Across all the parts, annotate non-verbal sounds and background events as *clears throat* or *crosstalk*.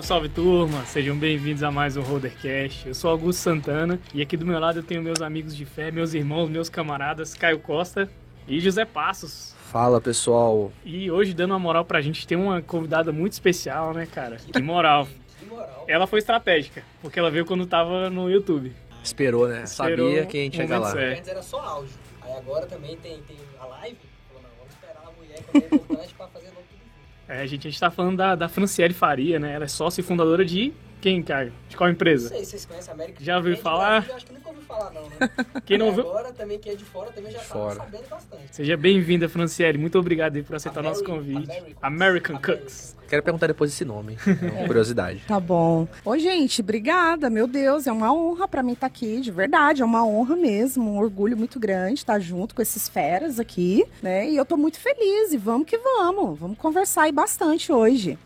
Salve, salve turma! Sejam bem-vindos a mais um Rodercast. Eu sou Augusto Santana e aqui do meu lado eu tenho meus amigos de fé, meus irmãos, meus camaradas, Caio Costa e José Passos. Fala pessoal. E hoje, dando uma moral pra gente, tem uma convidada muito especial, né, cara? Que moral. Ela foi estratégica, porque ela veio quando tava no YouTube. Esperou, né? Esperou Sabia que a gente ia chegar lá. Antes era só áudio. Aí agora também tem, tem a live. Falou, não, vamos esperar a mulher que é importante pra fazer. É, a gente, a gente tá falando da, da Franciele Faria, né? Ela é sócia e fundadora de quem, Caio? De qual Não empresa? sei se vocês conhecem a América. Já ouviu é falar? Brasil, Eu acho que nunca ouviu falar, não, né? *laughs* Quem não E ouviu? Agora também quem é de fora também já tá Fora. sabendo bastante. Seja bem-vinda, Franciele. Muito obrigado aí por aceitar o nosso convite. Americans. American American. Cooks. Quero perguntar depois esse nome. *laughs* É uma curiosidade. Tá bom. Ô, gente, obrigada. Meu Deus, é uma honra pra mim estar aqui, de verdade. É uma honra mesmo, um orgulho muito grande estar junto com esses feras aqui, né? E eu tô muito feliz. E vamos que vamos. Vamos conversar aí bastante hoje.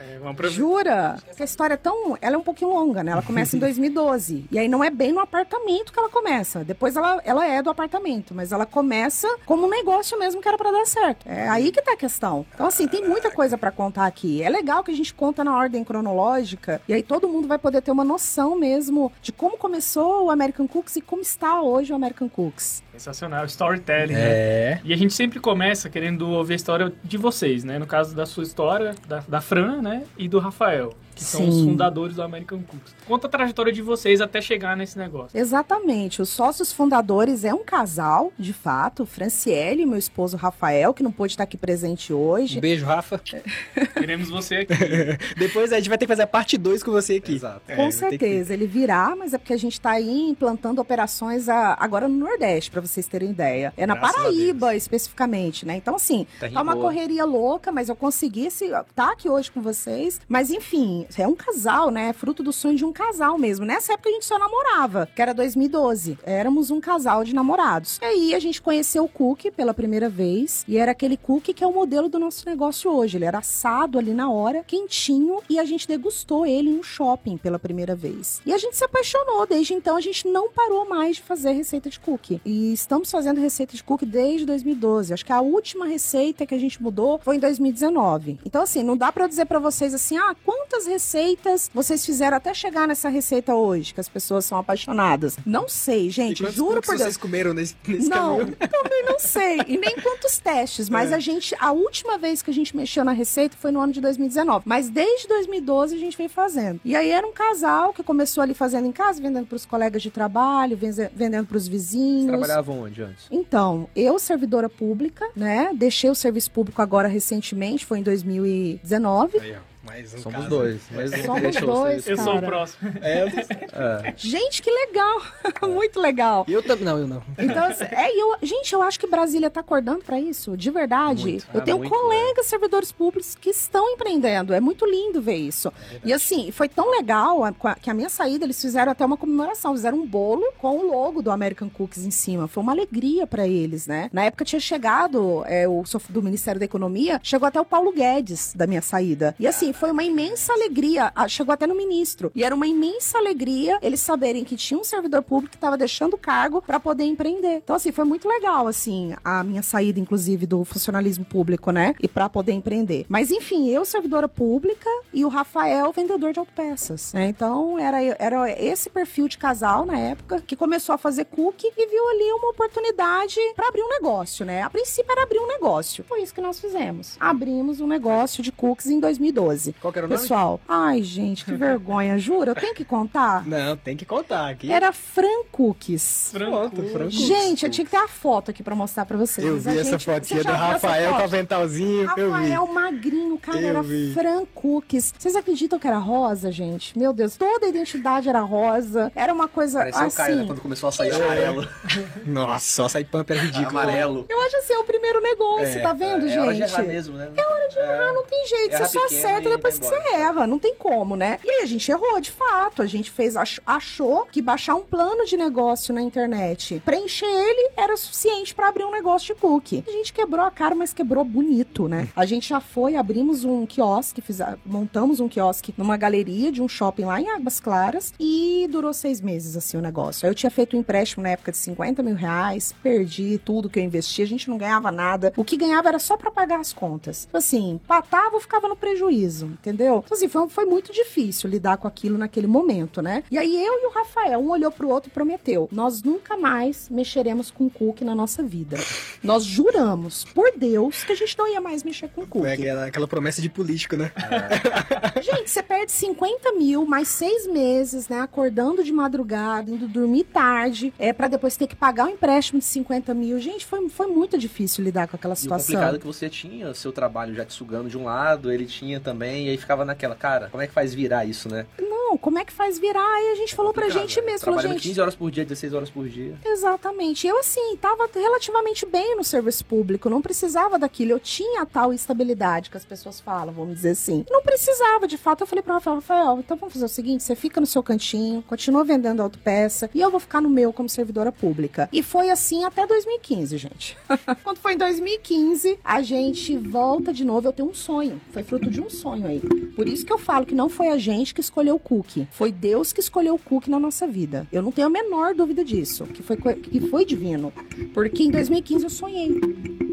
É. Jura? Porque a história é tão. Ela é um pouquinho longa, né? Ela começa em *laughs* 2012. E aí não é bem no apartamento que ela começa. Depois ela, ela é do apartamento, mas ela começa como um negócio mesmo que era pra dar certo. É aí que tá a questão. Então, assim, tem muita coisa pra contar aqui. É legal que a gente conta na ordem cronológica. E aí todo mundo vai poder ter uma noção mesmo de como começou o American Cooks e como está hoje o American Cooks. Sensacional, storytelling, né? É. E a gente sempre começa querendo ouvir a história de vocês, né? No caso da sua história, da, da Fran, né? E do Rafael, que são os Sim. fundadores do American Cooks. Conta a trajetória de vocês até chegar nesse negócio. Exatamente. Os sócios fundadores é um casal, de fato, Franciele e meu esposo Rafael, que não pôde estar aqui presente hoje. Um beijo, Rafa. *laughs* Queremos você aqui. *laughs* Depois a gente vai ter que fazer a parte 2 com você aqui. Exato. É, Com ter que- certeza, ele virá, mas é porque a gente está aí implantando operações a- agora no Nordeste, para vocês terem ideia. É na Graças a Paraíba, especificamente, né? Então, assim, Terra tá uma boa. correria louca, mas eu consegui estar tá aqui hoje com vocês. Mas, enfim, é um casal, né? É fruto do sonho de um casal mesmo. Nessa época a gente só namorava, que era 2012. Éramos um casal de namorados. E aí a gente conheceu o cookie pela primeira vez, e era aquele cookie que é o modelo do nosso negócio hoje. Ele era assado ali na hora, quentinho, e a gente degustou ele em um shopping pela primeira vez. E a gente se apaixonou. Desde então a gente não parou mais de fazer receita de cookie. E estamos fazendo receita de cookie desde 2012. Acho que a última receita que a gente mudou foi em 2019. Então, assim, não dá eu dizer pra vocês assim, ah, quantas receitas vocês fizeram até chegar nessa receita hoje, que as pessoas são apaixonadas. Não sei, gente, juro por Deus. vocês comeram nesse, nesse Não, caminho? também não sei. E nem quantos testes. Mas É. a gente, a última vez que a gente mexeu na receita foi no ano de 2019. Mas desde 2012 a gente vem fazendo. E aí era um casal que começou ali fazendo em casa, vendendo pros colegas de trabalho, vendendo pros Vocês vizinhos. trabalhavam onde antes? Então, eu, servidora pública, né? Deixei o serviço público agora recentemente, foi em 2019. Aí, ó, mais um Somos caso. dois. Mas Somos deixa dois. vocês- Eu sou o Cara. próximo. É, *laughs* É. Gente, que legal! *laughs* Muito legal. eu também. Não, eu não. Então, assim, é, e eu, gente, eu acho que Brasília tá acordando pra isso, de verdade. Muito. Eu Ah, tenho muito, colegas servidores públicos que estão empreendendo. É muito lindo ver isso. e assim, foi tão legal que a minha saída, eles fizeram até uma comemoração. Fizeram um bolo com o logo do American Cookies em cima. Foi uma alegria pra eles, né? Na época tinha chegado é, o do Ministério da Economia, chegou até o Paulo Guedes da minha saída. E assim, foi uma imensa alegria. Ah, Chegou até no ministro. E era uma imensa alegria eles saberem que tinha um servidor público que estava deixando o cargo para poder empreender. Então, assim, foi muito legal, assim, a minha saída, inclusive, do funcionalismo público, né? E para poder empreender. Mas, enfim, eu, servidora pública, e o Rafael, vendedor de autopeças. Né? Então, era, era esse perfil de casal na época que começou a fazer cookie e viu ali uma oportunidade para abrir um negócio, né? A princípio era abrir um negócio. Foi isso que nós fizemos. Abrimos um negócio de cookies em 2012. Qual que era o nome? Pessoal, ai, gente, que vergonha, jura? Eu tenho que contar? *laughs* Não, tem que contar aqui. Era Fran Cookies. Pronto, Franco. Gente, eu tinha que ter a foto aqui pra mostrar pra vocês. Eu Mas a vi essa gente- fotinha do Rafael com aventalzinho. Eu vi. Rafael magrinho, cara, Eu era vi. Fran Cookies. Vocês acreditam que era rosa, gente? Meu Deus, toda a identidade era rosa. Era uma coisa Parecia o Caio, né? assim. Quando começou a sair amarelo. *laughs* Nossa, só sair pump era ridículo. amarelo. Eu acho assim, é o primeiro negócio, É, tá vendo, É hora de gente? errar mesmo, né? Ah, não tem jeito, você só acerta e depois que você embora. erra, não tem como, né? E aí a gente errou, de fato, a gente fez, ach- achou que baixar um plano de negócio na internet, preencher ele era suficiente pra abrir um negócio de cookie. A gente quebrou a cara, mas quebrou bonito, né? A gente já foi, abrimos um quiosque, fiz, montamos um quiosque numa galeria de um shopping lá em Águas Claras e durou seis meses, assim, o negócio. Aí eu tinha feito um empréstimo na época de 50 mil reais, perdi tudo que eu investi, a gente não ganhava nada. O que ganhava era só pra pagar as contas. Tipo Assim, assim, patava ou ficava no prejuízo, entendeu? Então, assim, foi, foi muito difícil lidar com aquilo naquele momento, né? E aí eu e o Rafael, um olhou pro outro e prometeu: nós nunca mais mexeremos com cookie na nossa vida. Nós juramos, por Deus, que a gente não ia mais mexer com É cookie. aquela, aquela promessa de político, né? *laughs* Gente, você perde 50 mil, mais seis meses, né? Acordando de madrugada, indo dormir tarde, é para depois ter que pagar um empréstimo de 50 mil. Gente, foi, foi muito difícil lidar com aquela E o situação. complicado é que você tinha seu trabalho já te sugando de um lado, ele tinha também, e aí ficava naquela, cara, como é que faz virar isso, né? Como é que faz virar? Aí a gente falou pra Complicado, gente né? mesmo, falou, Trabalhando gente, 15 horas por dia, 16 horas por dia. Exatamente. Eu, assim, tava relativamente bem no serviço público, não precisava daquilo. Eu tinha a tal estabilidade que as pessoas falam, vamos dizer assim. Não precisava, de fato. Eu falei pro Rafael, Rafael, então vamos fazer o seguinte: você fica no seu cantinho, continua vendendo autopeça e eu vou ficar no meu como servidora pública. E foi assim até 2015, gente. *laughs* Quando foi em 2015, a gente volta de novo. Eu tenho um sonho. Foi fruto de um sonho aí. Por isso que eu falo que não foi a gente que escolheu o Foi Deus que escolheu o cookie na nossa vida. Eu não tenho a menor dúvida disso. Que foi, que foi divino. Porque em 2015 eu sonhei.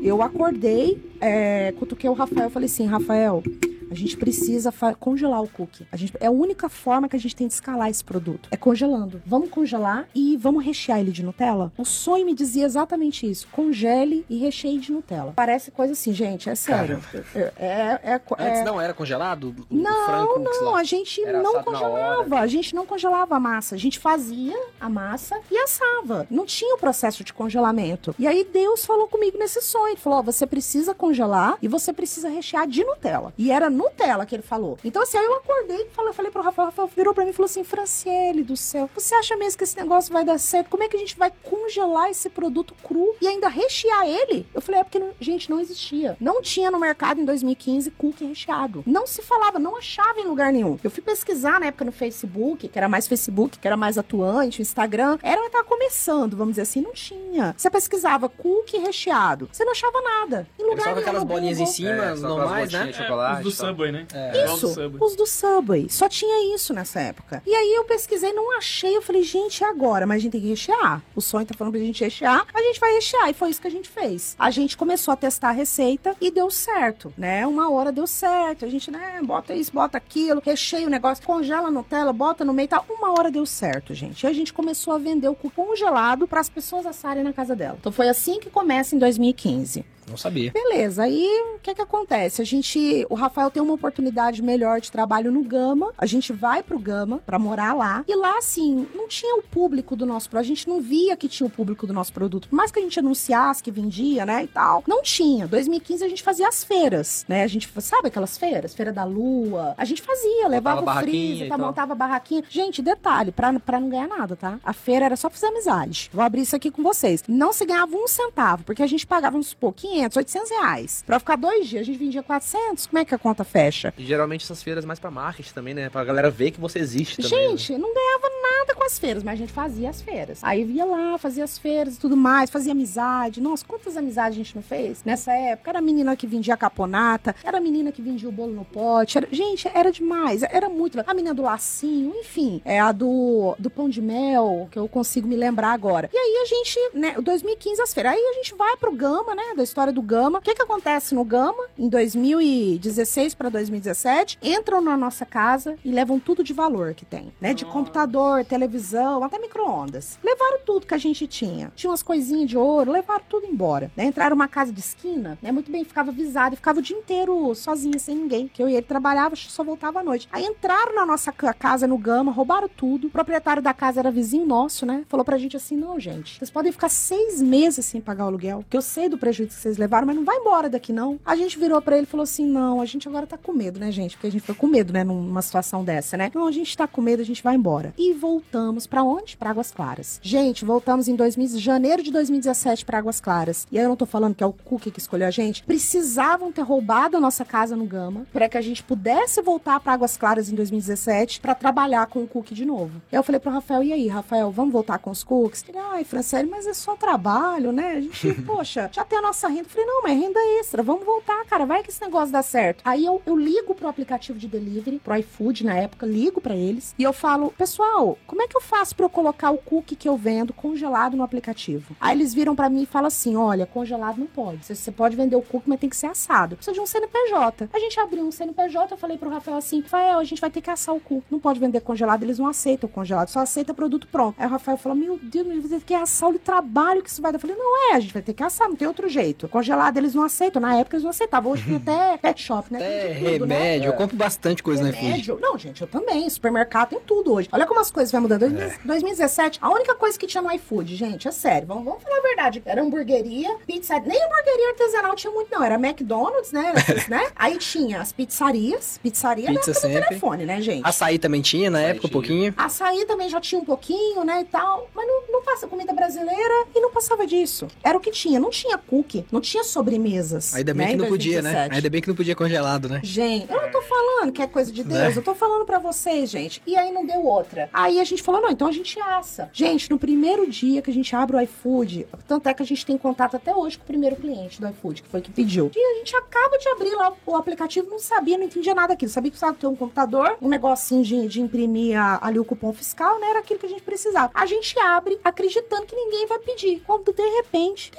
Eu acordei, é, cutuquei o Rafael. Falei assim, Rafael, a gente precisa congelar o cookie. A gente, é a única forma que a gente tem de escalar esse produto. É congelando. Vamos congelar e vamos rechear ele de Nutella? O sonho me dizia exatamente isso. Congele e recheie de Nutella. Parece coisa assim, gente. É sério. É, é, é, Antes é- não era congelado? O Não, frango, não, a gente não congelava. A gente não congelava a massa. A gente fazia a massa e assava. Não tinha o processo de congelamento. E aí Deus falou comigo nesse sonho. Ele falou: ó, você precisa congelar e você precisa rechear de Nutella. E era Nutella que ele falou. Então, assim, aí eu acordei e falei, falei pro Rafael, o Rafael virou pra mim e falou assim: Franciele do céu, você acha mesmo que esse negócio vai dar certo? Como é que a gente vai congelar esse produto cru e ainda rechear ele? Eu falei, é porque, não- gente, não existia. Não tinha no mercado em 2015 cookie recheado. Não se falava, não achava em lugar nenhum. Eu fui pesquisar na época no Facebook, que era mais Facebook, que era mais atuante, o Instagram. Era, tava começando, vamos dizer assim, não tinha. Você pesquisava cookie recheado, você não achava nada. Em lugar nenhum, aquelas bolinhas em cima, É, normais, né? de chocolate. os do. Subway, né? É. Do Isso, Subway. os do Subway. Só tinha isso nessa época. E aí eu pesquisei, não achei. Eu falei, gente, e agora? Mas a gente tem que rechear. O sonho tá falando pra gente rechear. A gente vai rechear. E foi isso que a gente fez. A gente começou a testar a receita e deu certo, né? Uma hora deu certo. A gente, né, bota isso, bota aquilo, recheia o negócio, congela a Nutella, bota no meio e tal. Uma hora deu certo, gente. E a gente começou a vender o cupom congelado para as pessoas assarem na casa dela. Então foi assim que começa em 2015. Não sabia. Beleza, aí o que que acontece? A gente, o Rafael tem uma oportunidade melhor de trabalho no Gama, a gente vai pro Gama pra morar lá, e lá, assim, não tinha o público do nosso produto, a gente não via que tinha o público do nosso produto, por mais que a gente anunciasse que vendia, né, e tal, não tinha. 2015 a gente fazia as feiras, né, a gente, sabe aquelas feiras? Feira da Lua, a gente fazia, levava o barraquinha freezer, tá, montava barraquinha. Gente, detalhe, pra, pra não ganhar nada, tá? A feira era só fazer amizade. Vou abrir isso aqui com vocês. Não se ganhava um centavo, porque a gente pagava, vamos supor, 500, 800 reais. Pra ficar dois dias, a gente vendia 400. Como é que a conta fecha? E geralmente essas feiras mais pra marketing também, né? Pra galera ver que você existe também. né? Gente, não ganhava nada com as feiras, mas a gente fazia as feiras. Aí via lá, fazia as feiras e tudo mais, fazia amizade. Nossa, quantas amizades a gente não fez nessa época? Era a menina que vendia caponata, era a menina que vendia o bolo no pote. era- Gente, era demais, era muito. A menina do lacinho, enfim, é a do, do pão de mel, que eu consigo me lembrar agora. E aí a gente, né, 2015 as feiras. Aí a gente vai pro Gama, né, da história do Gama. O que que acontece no Gama em 2016 para 2017? Entram na nossa casa e levam tudo de valor que tem, né, de computador, televisão, até micro-ondas. Levaram tudo que a gente tinha. Tinha umas coisinhas de ouro, levaram tudo embora. Né? Entraram numa casa de esquina, né? Muito bem, ficava avisado e ficava o dia inteiro sozinha, sem ninguém. Que eu e ele trabalhava, só voltava à noite. Aí entraram na nossa ca- casa no Gama, roubaram tudo. O proprietário da casa era vizinho nosso, né? Falou pra gente assim: não, gente, vocês podem ficar seis meses sem pagar o aluguel. Que eu sei do prejuízo que vocês levaram, mas não vai embora daqui, não. A gente virou pra ele e falou assim: não, a gente agora tá com medo, né, gente? Porque a gente foi com medo, né, numa situação dessa, né? Não, a gente tá com medo, a gente vai embora. E voltamos pra onde? Pra Águas Claras. Gente, voltamos em 2000, janeiro de 2017 pra Águas Claras. E aí eu não tô falando que é o Cookie que escolheu a gente. Precisavam ter roubado a nossa casa no Gama para que a gente pudesse voltar pra Águas Claras em 2017 pra trabalhar com o Cookie de novo. Aí eu falei pro Rafael: e aí, Rafael, vamos voltar com os cookies? Ele, ai, Franciele, mas é só trabalho, né? A gente, *laughs* poxa, já tem a nossa renda. Eu falei, não, mas é renda extra, vamos voltar, cara, vai que esse negócio dá certo. Aí eu, eu ligo pro aplicativo de delivery, pro iFood na época, ligo pra eles e eu falo, pessoal, como é que eu faço pra eu colocar o cookie que eu vendo congelado no aplicativo? Aí eles viram pra mim e falam assim: olha, congelado não pode. Você, você pode vender o cookie, mas tem que ser assado. Precisa de um CNPJ. A gente abriu um CNPJ, eu falei pro Rafael assim: Rafael, a gente vai ter que assar o cookie. Não pode vender congelado, eles não aceitam congelado, só aceita produto pronto. Aí o Rafael falou: Meu Deus, Deus, vai ter que assar o trabalho que isso vai dar. Eu falei: Não é, a gente vai ter que assar, não tem outro jeito. Congelado eles não aceitam. Na época eles não aceitavam. Hoje tem até *laughs* pet shop, né? Até Tem de tudo, né? remédio, eu compro bastante coisa no iFood. Remédio. Não, gente, eu também. Supermercado tem tudo hoje. Olha como as coisas mudando. 2000 2017, a única coisa que tinha no iFood, gente, é sério, vamos, vamos falar a verdade. Era hamburgueria, pizza. Nem hamburgueria artesanal tinha muito, não. Era McDonald's, né? *laughs* Essas, né? Aí tinha as pizzarias. Pizzaria Pizza na época telefone, né, gente? Açaí também tinha na Açaí época, um tinha. pouquinho. Açaí também já tinha um pouquinho, né, e tal. Mas não, não passa comida brasileira e não passava disso. Era o que tinha. Não tinha cookie, não tinha sobremesas. Ainda bem né, que não podia, né? 2017. Ainda bem que não podia congelado, né? Gente, eu não tô falando que é coisa de Deus, Né? eu tô falando pra vocês, gente. E aí não deu outra. Aí a gente falou, não, então a gente assa. Gente, no primeiro dia que a gente abre o iFood, tanto é que a gente tem contato até hoje com o primeiro cliente do iFood, que foi que pediu. E a gente acaba de abrir lá o aplicativo, não sabia, não entendia nada daquilo. Sabia que precisava ter um computador, um negocinho de, de imprimir a- ali o cupom fiscal, né? Era aquilo que a gente precisava. A gente abre acreditando que ninguém vai pedir. Quando de repente,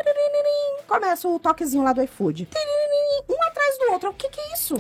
começa o toquezinho lá do iFood. Um atrás do outro. O que que é isso?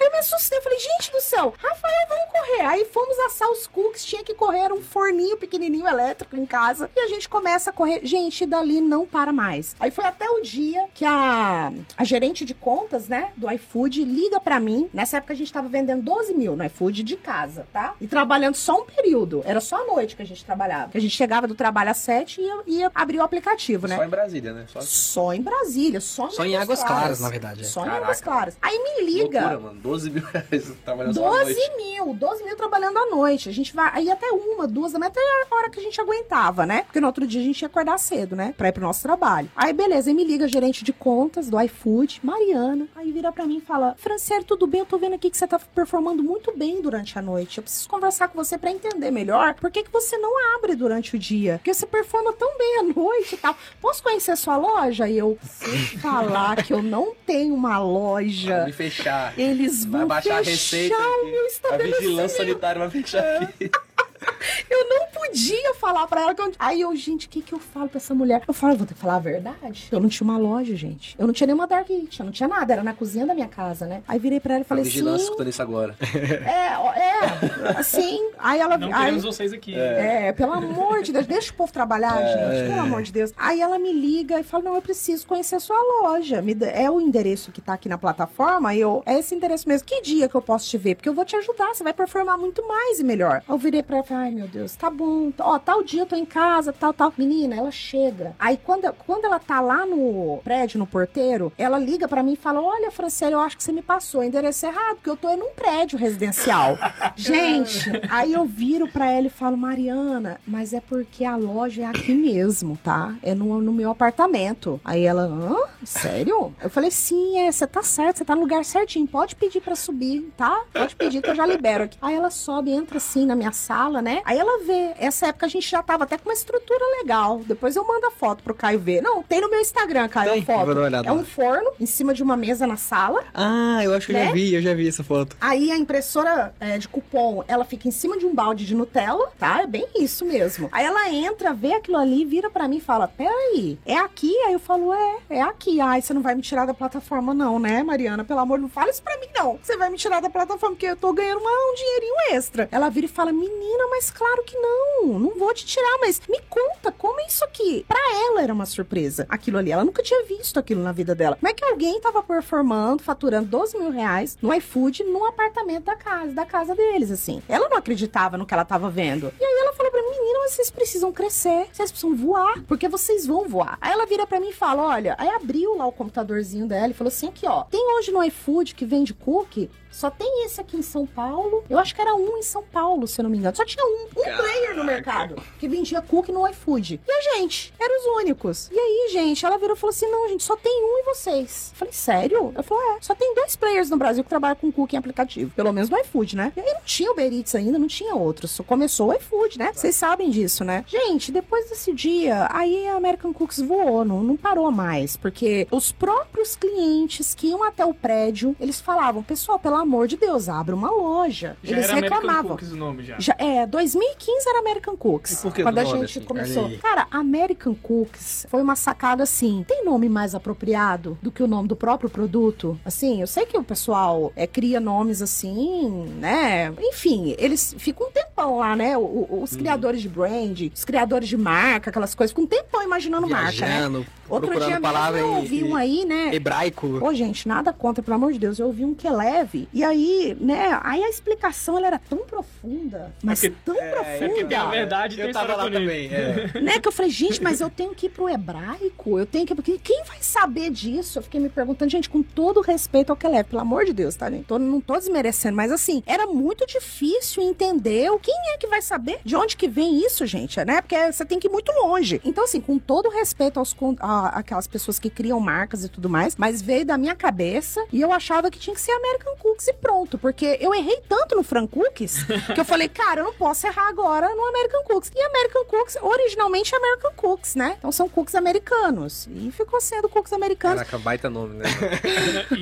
Aí eu me assustei, eu falei, gente do céu, Rafael, vamos correr. Aí fomos assar os cookies, tinha que correr, era um forninho pequenininho elétrico em casa. E a gente começa a correr. Gente, dali não para mais. Aí foi até o dia que a, a gerente de contas, né, do iFood, liga pra mim. Nessa época a gente tava vendendo 12 mil no iFood de casa, tá? E trabalhando só um período. Era só à noite que a gente trabalhava. Que a gente chegava do trabalho às 7 e ia, ia abrir o aplicativo, né? Só em Brasília, né? Só Só em Brasília, só, Só em Águas Claras, na verdade. é. Só em Caraca. Águas Claras. Aí me liga. loucura, mano. 12 mil reais trabalhando só à 12 noite. mil, 12 mil trabalhando à noite. A gente vai aí até uma, duas da manhã, até a hora que a gente aguentava, né? Porque no outro dia a gente ia acordar cedo, né? Pra ir pro nosso trabalho. Aí, beleza, aí me liga a gerente de contas do iFood, Mariana. Aí vira pra mim e fala: Franciele, tudo bem? Eu tô vendo aqui que você tá performando muito bem durante a noite. Eu preciso conversar com você pra entender melhor por que, que você não abre durante o dia. Porque você performa tão bem à noite e tal. Posso conhecer a sua loja? E eu, se falar que eu não tenho uma Vai loja. me fechar. Eles Vai vão baixar a fechar receita o meu A estabelecimento. vigilância sanitária vai fechar aqui. *laughs* *laughs* Eu não podia falar pra ela. Que eu... Aí eu, gente, o que que eu falo pra essa mulher? Eu falo, eu vou ter que falar a verdade. Eu não tinha uma loja, gente. Eu não tinha nenhuma dark kitchen, eu não tinha nada. Era na cozinha da minha casa, né? Aí virei pra ela e falei vigilância assim... escutando isso agora. *laughs* É, é, assim. Aí ela... Não aí, queremos vocês aqui. é, pelo amor de Deus, deixa o povo trabalhar, gente, pelo amor de Deus. Aí ela me liga e fala: Não, eu preciso conhecer a sua loja. Me é o endereço que tá aqui na plataforma. Eu, é esse endereço mesmo. Que dia que eu posso te ver? Porque eu vou te ajudar, você vai performar muito mais e melhor. Eu virei pra ela e falei: Ai, meu Deus, tá bom. Ó, tal dia eu tô em casa, tal, tal. Menina, ela chega. Aí quando, quando ela tá lá no prédio, no porteiro, ela liga pra mim e fala: Olha, Franciele, eu acho que você me passou o endereço errado, porque eu tô em um prédio residencial. *laughs* Gente, aí eu viro pra ela e falo, Mariana, mas é porque a loja é aqui mesmo, tá? É no, no meu apartamento. Aí ela, hã? Sério? Eu falei, sim, é, você tá certo, você tá no lugar certinho. Pode pedir pra subir, tá? Pode pedir que eu já libero aqui. Aí ela sobe, entra assim na minha sala, né? Aí ela vê. Essa época a gente já tava até com uma estrutura legal. Depois eu mando a foto pro Caio ver. Não, tem no meu Instagram, Caio, Tem? a foto. É um forno em cima de uma mesa na sala. Ah, eu acho que eu Né? já vi, eu já vi essa foto. Aí a impressora é, de cupom, ela fica em cima de um balde de Nutella, tá? É bem isso mesmo. Aí ela entra, vê aquilo ali, vira pra mim e fala: Peraí, é aqui? Aí eu falo: É, é aqui. Ai, você não vai me tirar da plataforma, não, né, Mariana? Pelo amor, não fala isso pra mim, não. Você vai me tirar da plataforma, porque eu tô ganhando uma- um dinheirinho extra. Ela vira e fala: Menina, mas claro que não. Não vou te tirar, mas me conta, como é isso aqui? Pra ela era uma surpresa aquilo ali. Ela nunca tinha visto aquilo na vida dela. Como é que alguém tava performando, faturando 12 mil reais no iFood no apartamento da casa, da casa deles, assim? Ela não acreditava no que ela tava vendo. E aí ela falou pra mim, menina, vocês precisam crescer, vocês precisam voar, porque vocês vão voar. Aí ela vira pra mim e fala, olha, aí abriu lá o computadorzinho dela e falou assim, aqui ó, tem hoje no iFood que vende cookie só tem esse aqui em São Paulo. Eu acho que era um em São Paulo, se eu não me engano. Só tinha um, um player no mercado que vendia cookie no iFood. E a gente, eram os únicos. E aí, gente, ela virou e falou assim: não, gente, só tem um em vocês. Eu falei, sério? Eu falei, é, só tem dois players no Brasil que trabalham com cookie em aplicativo. Pelo menos no iFood, né? E aí não tinha Uber Eats ainda, não tinha outros. Só começou o iFood, né? Vocês sabem sabem disso, né? Gente, depois desse dia, aí a American Cooks voou, não, não parou mais, porque os próprios clientes que iam até o prédio, eles falavam, pessoal, pelo amor de Deus, abre uma loja. Já eles era American reclamavam. Cookies o nome já. Já, é, 2015 era American Cooks. E por que quando do a gente assim? começou. Aí. Cara, American Cooks foi uma sacada assim. Tem nome mais apropriado do que o nome do próprio produto? Assim, eu sei que o pessoal é, cria nomes assim, né? Enfim, eles ficam um tempão lá, né? O- o- os criadores de brand, os criadores de marca, aquelas coisas, ficam um tempão imaginando marca, né? Viajando, Outro dia mesmo palavra eu ouvi um aí, né? hebraico. Ô, gente, nada contra, pelo amor de Deus. Eu ouvi um que é leve. E aí, né? Aí a explicação ela era tão profunda. Mas É porque- tão É porque profunda. a verdade Eu tava lá também. É. né? Que eu falei, gente, mas eu tenho que ir pro hebraico. Eu tenho que. Porque quem vai saber disso? Eu fiquei me perguntando, gente, com todo respeito ao que é leve, pelo amor de Deus, tá, gente? Tô, não tô desmerecendo, mas assim, era muito difícil entender o quem é que vai saber de onde que vem isso, gente, né? Porque você tem que ir muito longe. Então, assim, com todo respeito aos a- aquelas pessoas que criam marcas e tudo mais, mas veio da minha cabeça e eu achava que tinha que ser American Cookies e pronto. Porque eu errei tanto no Fran Cookies que eu falei, cara, eu não posso errar agora no American Cookies. E American Cookies, originalmente é American Cookies, né? Então são cookies americanos. E ficou sendo cookies americanos. Caraca, baita nome, né? E,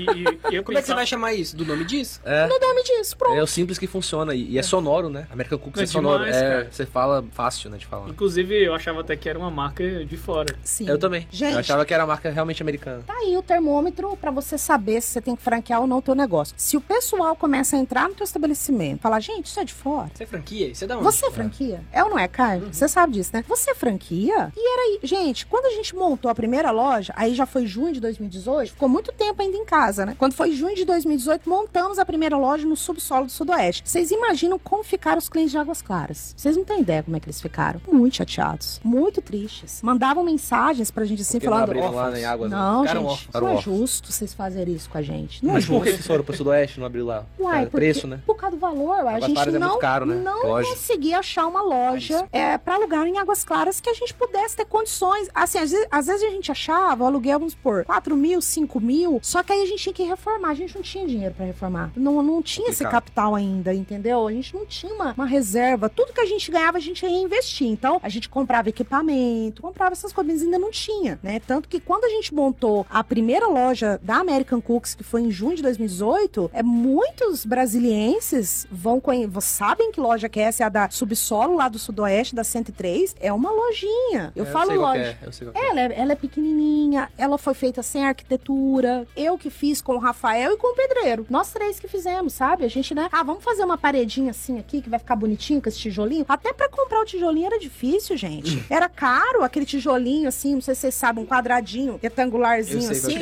e- e eu *laughs* Como é que você pensava- vai chamar isso? Do nome disso? É. O nome disso, pronto. É o simples que funciona. E, e é sonoro, né? American Cookies é, É sonoro. demais, é, você fala fácil, né, de falar. Inclusive, eu achava até que era uma marca de fora. Sim. Eu também. Gente, Eu achava que era marca realmente americana. Tá aí o termômetro pra você saber se você tem que franquear ou não o teu negócio. Se o pessoal começa a entrar no teu estabelecimento, falar, gente, isso é de fora. Você é franquia? Isso é da onde? Você é franquia? É ou não é, Caio? Você sabe disso, né? Você é franquia? E era aí. Gente, quando a gente montou a primeira loja, aí já foi junho de 2018, ficou muito tempo ainda em casa, né? Quando foi junho de 2018, montamos a primeira loja no subsolo do Sudoeste. Vocês imaginam como ficaram os clientes de Águas Claras? Vocês não têm ideia como é que eles ficaram. Muito chateados, muito tristes. Mandavam mensagens pra gente assim, Porque não falando. abriram lá "Órfãos." em Águas, né? Não, Ficaram gente, não é justo vocês fazerem isso com a gente. Não Mas é por que justo. vocês foram pro Sudoeste não abriu lá? Uai, É, preço, né? Por causa do valor, a Águas gente Claras é não, muito caro, né? não conseguia achar uma loja é, para alugar em Águas Claras que a gente pudesse ter condições. Assim, às vezes, às vezes a gente achava aluguel, vamos por 4 mil, 5 mil, só que aí a gente tinha que reformar. A gente não tinha dinheiro para reformar. Não, não tinha esse capital ainda, entendeu? A gente não tinha uma, uma reserva. Tudo que a gente ganhava, a gente ia investir. Então, a gente comprava equipamento, comprava essas coisas, ainda não tinha, né? Tanto que quando a gente montou a primeira loja da American Cooks, que foi em junho de 2018, é muitos brasilienses vão sabem que loja que é essa, é a da Subsolo, lá do Sudoeste, da 103. É uma lojinha. Eu É, falo sei qual que loja. é, eu sei qual é. Ela é, ela é pequenininha, ela foi feita sem arquitetura. Eu que fiz com o Rafael e com o pedreiro. Nós três que fizemos, sabe? A gente, né? Ah, vamos fazer uma paredinha assim aqui que vai ficar bonitinho com esse tijolinho. Até pra comprar o tijolinho era difícil, gente. *clears throat* Era caro aquele tijolinho assim, não sei se vocês sabem, um quadradinho retangularzinho Eu assim. é.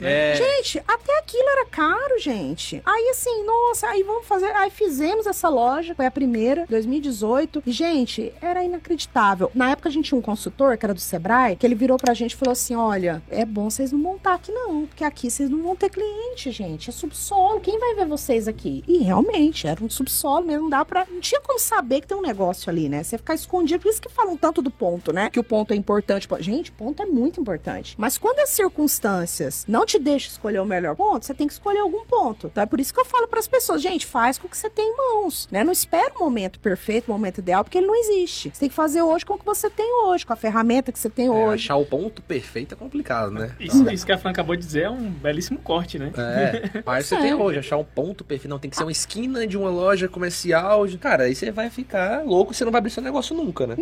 Né? É, Gente, até aquilo era caro, gente. Aí assim, nossa, aí vamos fazer. Aí fizemos essa loja, foi a primeira, 2018. E, gente, era inacreditável. Na época a gente tinha um consultor, que era do Sebrae, que ele virou pra gente e falou assim: olha, é bom vocês não montar aqui, não. Porque aqui vocês não vão ter cliente, gente. É subsolo. Quem vai ver vocês aqui? E realmente, era um subsolo mesmo. Não dá pra. Não tinha como saber que tem um negócio ali, né? Você ficar escondido. Por isso que falam tanto do ponto, né? Que o ponto é importante. Gente, ponto é muito importante. Mas quando as circunstâncias não te deixam escolher o melhor ponto, você tem que escolher algum ponto. Então é por isso que eu falo para as pessoas, gente, faz com o que você tem em mãos, né? Não espera o momento perfeito, o momento ideal, porque ele não existe. Você tem que fazer hoje com o que você tem hoje, com a ferramenta que você tem é, hoje. achar o ponto perfeito é complicado, né? Isso, isso que a Fran acabou de dizer é um belíssimo corte, né? É, mas você É. tem hoje, achar um ponto perfeito. Não, tem que ser uma esquina de uma loja comercial. de- Cara, aí você vai ficar louco você não vai abrir seu negócio nunca, né?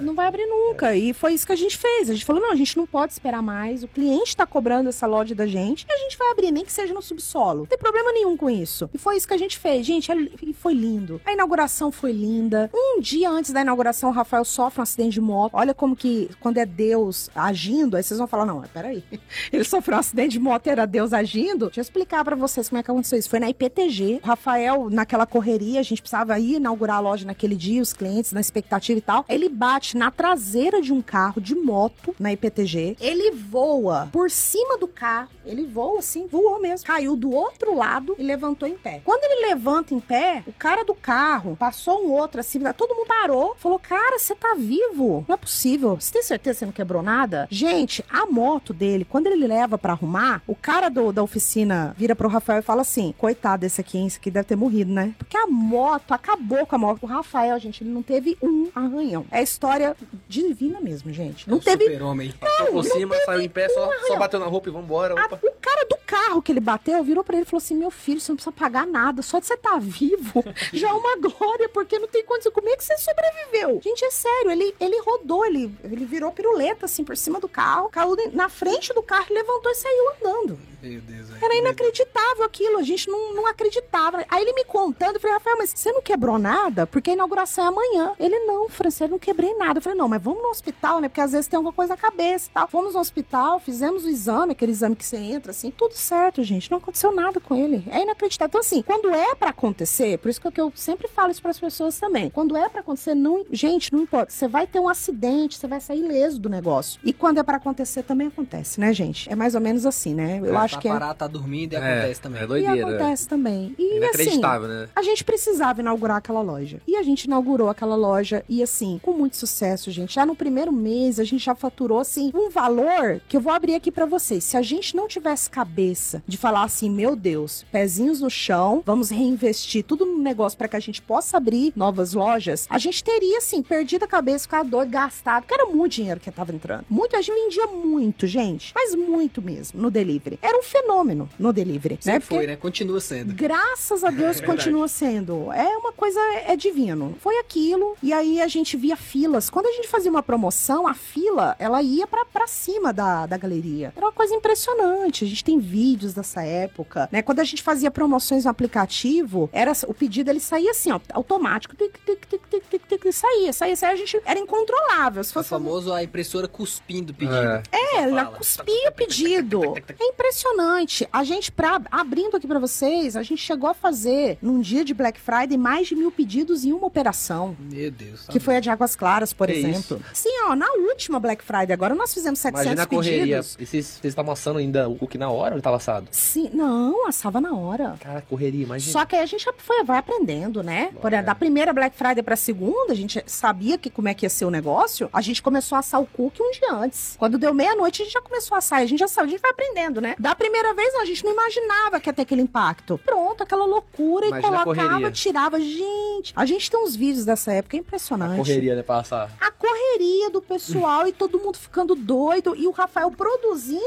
Não vai abrir nunca. E foi isso que a gente fez. A gente falou: não, a gente não pode esperar mais. O cliente tá cobrando essa loja da gente e a gente vai abrir, nem que seja no subsolo. Não tem problema nenhum com isso. E foi isso que a gente fez. Gente, é e foi lindo. A inauguração foi linda. Um dia antes da inauguração, o Rafael sofre um acidente de moto. Olha como que, quando é Deus agindo, aí vocês vão falar: não, peraí. *laughs* Ele sofreu um acidente de moto, era Deus agindo. Deixa eu explicar pra vocês como é que aconteceu isso. Foi na IPTG. O Rafael, naquela correria, a gente precisava ir inaugurar a loja naquele dia, os clientes na expectativa e tal. Ele bate na traseira de um carro de moto na IPTG. Ele voa por cima do carro. Ele voa assim, voou mesmo. Caiu do outro lado e levantou em pé. Quando ele levanta em pé, o cara do carro passou um outro assim, todo mundo parou, falou: Cara, você tá vivo? Não é possível. Você tem certeza que você não quebrou nada? Gente, a moto dele, quando ele leva pra arrumar, o cara do, da oficina vira pro Rafael e fala assim: Coitado desse aqui, hein? Esse aqui deve ter morrido, né? Porque a moto acabou com a moto. O Rafael, gente, ele não teve um arranhão. É história divina mesmo, gente. Não É o teve Super-homem. Passou por cima, saiu em pé, só, só bateu na roupa e vambora. A- o cara do carro que ele bateu virou pra ele e falou assim: Meu filho, você não precisa pagar nada, só de você estar vivo *laughs* já é uma glória, porque não tem condição. Como é que você sobreviveu? Gente, é sério, ele, ele rodou, ele, ele virou piruleta assim por cima do carro, caiu na frente do carro, levantou e saiu andando. Meu Deus. Era inacreditável aquilo, a gente não, não acreditava. Aí ele me contando, eu falei, Rafael, mas você não quebrou nada? Porque a inauguração é amanhã. Ele, não, Francês, eu não quebrei nada. Eu falei, não, mas vamos no hospital, né? Porque às vezes tem alguma coisa na cabeça e tal. Fomos no hospital, fizemos o exame, aquele exame que você entra, assim, tudo certo, gente. Não aconteceu nada com ele. É inacreditável. Então, assim, quando é pra acontecer, por isso que eu- que eu sempre falo isso pras pessoas também. Quando é pra acontecer, não, gente, não importa. Você vai ter um acidente, você vai sair ileso do negócio. E quando é pra acontecer, também acontece, né, gente? É mais ou menos assim, né? Eu acho tá que é. parado, tá dormindo e acontece também. É E doideira. acontece também. E assim, Inacreditável, né? a gente precisava inaugurar aquela loja. E a gente inaugurou aquela loja e assim, com muito sucesso, gente. Já no primeiro mês a gente já faturou assim um valor que eu vou abrir aqui pra vocês. Se a gente não tivesse cabeça de falar assim, meu Deus, pezinhos no chão, vamos reinvestir tudo no negócio pra que a gente possa abrir novas lojas, a gente teria assim perdido a cabeça, ficado doido, gastado, que era muito dinheiro que tava entrando. Muito, a gente vendia muito, gente, mas muito mesmo no delivery. Era um fenômeno no delivery, né? Sempre Porque- foi, né? Continua sendo. Graças a *laughs* Deus verdade. continua sendo. É uma coisa, é divino. Foi aquilo, e aí a gente via filas. Quando a gente fazia uma promoção, a fila, ela ia pra cima da, da galeria. Era uma coisa impressionante. A gente tem vídeos dessa época, né? Quando a gente fazia promoções no aplicativo, era o pedido, ele saía assim, ó, automático. Tic, tic, tic, tic, tic, tic, saía, saía, saía. A gente era incontrolável. Se O fosse famoso a impressora cuspindo o pedido. É. é, ela cuspia o pedido. É impressionante. A gente, pra, abrindo aqui pra vocês, a gente chegou a fazer, num dia de Black Friday, mais de mil pedidos em uma operação. Meu Deus. Que foi a de Águas Claras, por Que exemplo. Sim, ó, na última Black Friday agora nós fizemos 700 Imagina a correria. pedidos. E vocês vocês estavam assando ainda o cookie na hora ou ele tava assado? Sim, não, assava na hora. Cara, correria, imagina. Só que aí a gente foi, vai aprendendo, né? Por, É. Da primeira Black Friday pra segunda, a gente sabia que como é que ia ser o negócio, a gente começou a assar o cookie um dia antes. Quando deu meia-noite, a gente já começou a assar, a gente já sabe, a gente vai aprendendo, né? Da primeira vez, não, a gente não imaginava que ia ter aquele impacto. Pronto, aquela loucura, Imagina e a colocava, correria. tirava. Gente, a gente tem uns vídeos dessa época, é impressionante. correria, né, pra assar. A correria do pessoal e todo mundo ficando doido e o Rafael produzindo,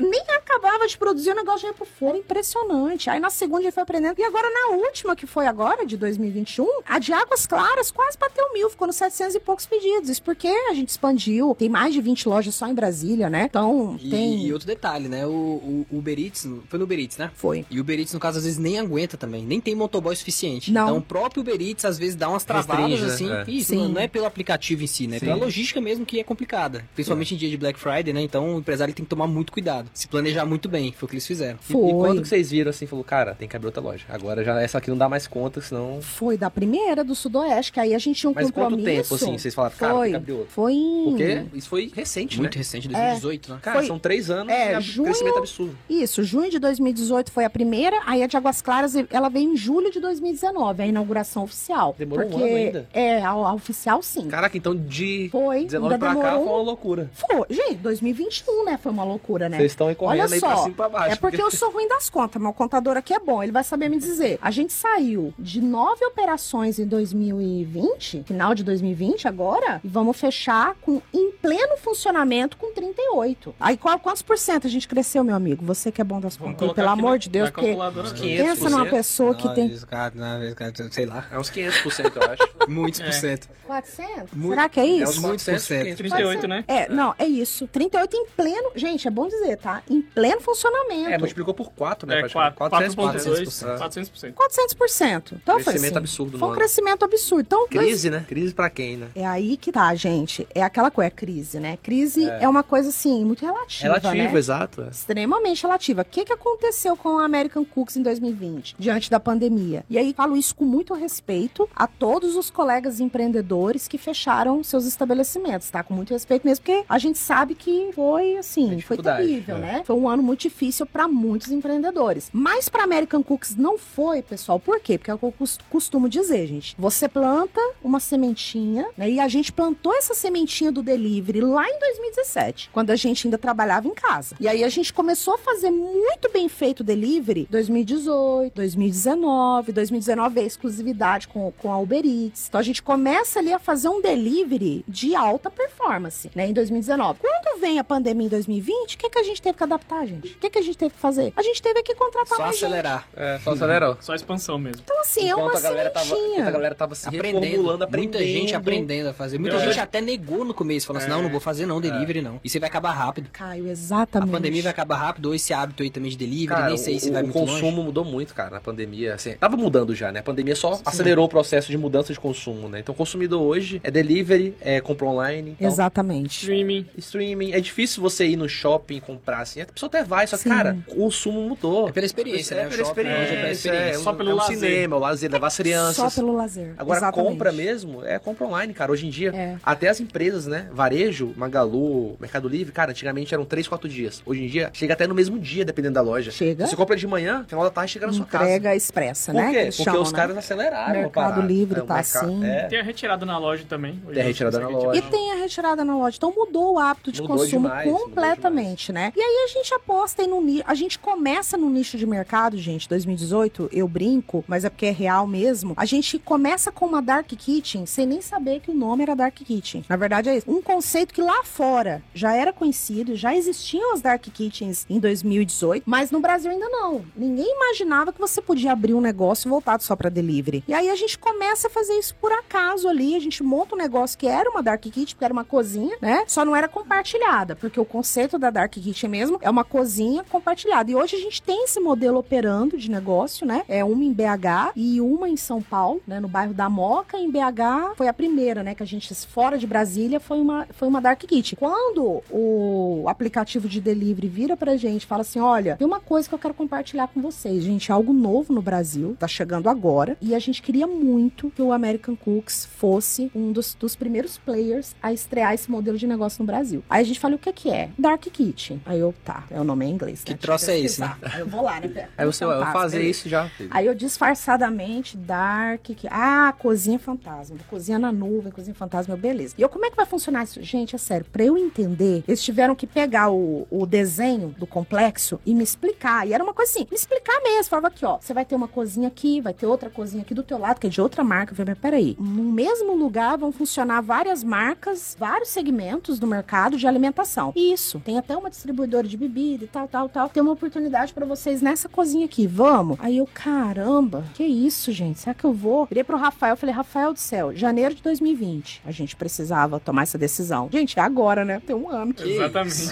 nem acabava de produzir, o negócio já ia pro forno, impressionante. Aí na segunda ele foi aprendendo. E agora na última, que foi agora, de 2021, a de Águas Claras quase bateu mil, ficou nos 700 e poucos pedidos. Isso porque a gente expandiu, tem mais de 20 lojas só em Brasília, né? Então, E, tem... e outro detalhe, né? O, o, o Uber Eats, foi no Uber Eats, né? Foi. E o Uber Eats, no caso, às vezes nem aguenta também. Nem tem motoboy suficiente. Não. Então, o próprio Uber Eats, às vezes, dá umas travadas, Restringe, assim. né? É. Isso, Sim. não, é pelo aplicativo em si, né? É Sim. pela logística mesmo que é complicada. Principalmente em dia de Black Friday, né? Então, o empresário tem que tomar muito cuidado. Se planejar muito bem. Foi o que eles fizeram. E, Foi. e quando que vocês viram assim, falou, cara, tem que abrir outra loja. Agora já essa aqui não dá mais conta, senão. Foi da primeira do Sudoeste, que aí a gente tinha um Mas quanto compromisso. tempo, assim, vocês falaram, cara, tem Foi. que abrir outra? Foi em... Porque isso foi recente, Muito né? recente, 2018, né? Cara, Foi- são três anos É, e ab- junho- crescimento absurdo. Isso, junho de 2018 foi a primeira, aí a de Águas Claras, ela veio em julho de 2019, a inauguração oficial. Demorou um porque, ano ainda. É, a, a oficial sim. Caraca, então de Foi, 19 ainda pra cá demorou foi um- uma loucura. Foi, gente, 2021, né? Foi uma loucura, né? Vocês estão correndo Olha aí pra só, cima e pra baixo. É porque eu sou ruim das contas, mas o contador aqui é bom, ele vai saber me dizer. A gente saiu de nove operações em 2020, final de 2020 agora, e vamos fechar com em pleno funcionamento com 38. Aí qual, quantos por cento a gente cresceu, meu amigo? Você que é bom das contas, pelo amor na- de Deus, porque 500. pensa numa 500%. pessoa que tem Não, não, sei lá. É uns 500%, eu acho. *laughs* Muitos por cento. 400? Muito- Será que é É isso? uns Muitos 400, por cento. 38, né? É, não, é isso. 38 em pleno. Gente, é bom dizer, tá? Em pleno funcionamento. É, multiplicou por 4, né? É, praticamente. 4.2, 400%. 400%. 400%. Então foi Crescimento assim. absurdo Foi um crescimento absurdo. Então, Crise, né? Crise pra quem, né? É aí que tá, gente. É aquela coisa, é crise, né? Crise é, uma coisa, assim, muito relativa, Relativo, né? exato. é. Extremamente relativa. O que, que aconteceu com a American Cooks em 2020, diante da pandemia? E aí falo isso com muito respeito a todos os colegas empreendedores que fecharam seus estabelecimentos, tá? Com muito respeito mesmo, porque a gente sabe que foi, assim, foi terrível, é. né? Foi um ano muito difícil para muitos empreendedores. Mas para American Cooks não foi, pessoal. Por quê? Porque é o que eu cos- costumo dizer, gente. Você planta uma sementinha, né? E a gente plantou essa sementinha do delivery lá em 2017. quando a gente ainda trabalhava em casa. E aí a gente começou a fazer muito bem feito o delivery 2018, 2019. 2019 veio a exclusividade com, com a Uber Eats. Então a gente começa ali a fazer um delivery de alta performance, né, em 2019. Quando vem a pandemia em 2020, o que, que a gente teve que adaptar, gente? O que, que a gente teve que fazer? A gente teve que contratar Só mais. Acelerar. É, só acelerou. Só expansão mesmo. Então, assim, é uma Enquanto a galera tava, a galera tava se Aprendendo. reformulando, aprendendo. Muita gente aprendendo a fazer. Muita Eu gente acho- até negou no começo. Falou assim, não, não vou fazer não, delivery não. E você vai acabar rápido. Caio, A exatamente. pandemia vai acabar rápido, ou esse hábito aí também de delivery, Cara, nem sei se o, vai o muito consumo longe. mudou muito, cara, na pandemia. Assim, tava mudando já, né? A pandemia só acelerou o processo de mudança de consumo, né? Então, o consumidor hoje é delivery, é compra online. Então, Exatamente. Streaming. Streaming. É difícil você ir no shopping e comprar assim. A pessoa até vai, só que, Sim. cara, o consumo mudou. É pela experiência, é né? O pela shopping hoje é pela experiência. experiência. É, Só pelo é um lazer. cinema, o lazer, levar as crianças. Só pelo lazer. Agora, Exatamente. compra mesmo é compra online, cara. Hoje em dia, É. até as empresas, né? Varejo, Magalu, Mercado Livre, cara, antigamente eram 3, 4 dias. Hoje em dia, chega até no mesmo dia, dependendo da loja. Chega. Você compra de manhã, final da tarde chega na sua casa. Entrega expressa, Por né? quê? Porque chamam, os né? caras aceleraram. Mercado. Livre É, tá mercado- assim. É. Tem a retirada na loja também. Tem a retirada na loja. E tem a retirada na loja. Então mudou o hábito de Mudou consumo demais, completamente, né? E aí a gente aposta aí no nicho. A gente começa no nicho de mercado, gente, 2018, eu brinco, mas é porque é real mesmo. A gente começa com uma Dark Kitchen sem nem saber que o nome era Dark Kitchen. Na verdade é isso. Um conceito que lá fora já era conhecido, já existiam as Dark Kitchens em 2018, mas no Brasil ainda não. Ninguém imaginava que você podia abrir um negócio voltado só para delivery. E aí a gente começa a fazer isso por acaso ali, a gente monta um negócio que era uma Dark Kitchen, que era uma cozinha, né? Só não era compartilhada, porque o conceito da Dark Kitchen mesmo é uma cozinha compartilhada. E hoje a gente tem esse modelo operando de negócio, né? É uma em BH e uma em São Paulo, né? No bairro da Moca. Em BH foi a primeira, né? Que a gente, fora de Brasília, foi uma, foi uma Dark Kitchen. Quando o aplicativo de delivery vira pra gente e fala assim: olha, tem uma coisa que eu quero compartilhar com vocês, gente. É algo novo no Brasil, tá chegando agora. E a gente queria muito que o American Cooks fosse um dos, dos primeiros players a estrear esse modelo de negócio no Brasil. Aí a gente fala: o que que é? Dark Kitchen. Aí eu, tá, é o nome em inglês. Que né? troço Deixa eu é esse, né? eu vou lá, né? Aí você Fantástico, fazer isso já. filho. Aí eu disfarçadamente, Dark. que- Ah, cozinha fantasma. Cozinha na nuvem, cozinha fantasma, eu, beleza. E eu, como é que vai funcionar isso? Gente, é sério, pra eu entender, eles tiveram que pegar o, o desenho do complexo e me explicar. E era uma coisa assim, me explicar mesmo. Falava aqui, ó, você vai ter uma cozinha aqui, vai ter outra cozinha aqui do teu lado, que é de outra marca. Eu falei, mas peraí, no mesmo lugar vão funcionar várias marcas, vários segmentos do mercado de alimentação. Isso, tem até uma distribuidora de bebida e tal, tal, tal. Tem uma oportunidade pra vocês nessa cozinha aqui, vamos? Aí eu, caramba, que isso, gente? Será que eu vou? Virei pro Rafael, falei, Rafael do céu, janeiro de 2020, a gente precisava tomar essa decisão. Gente, é agora, né? Tem um ano. Exatamente.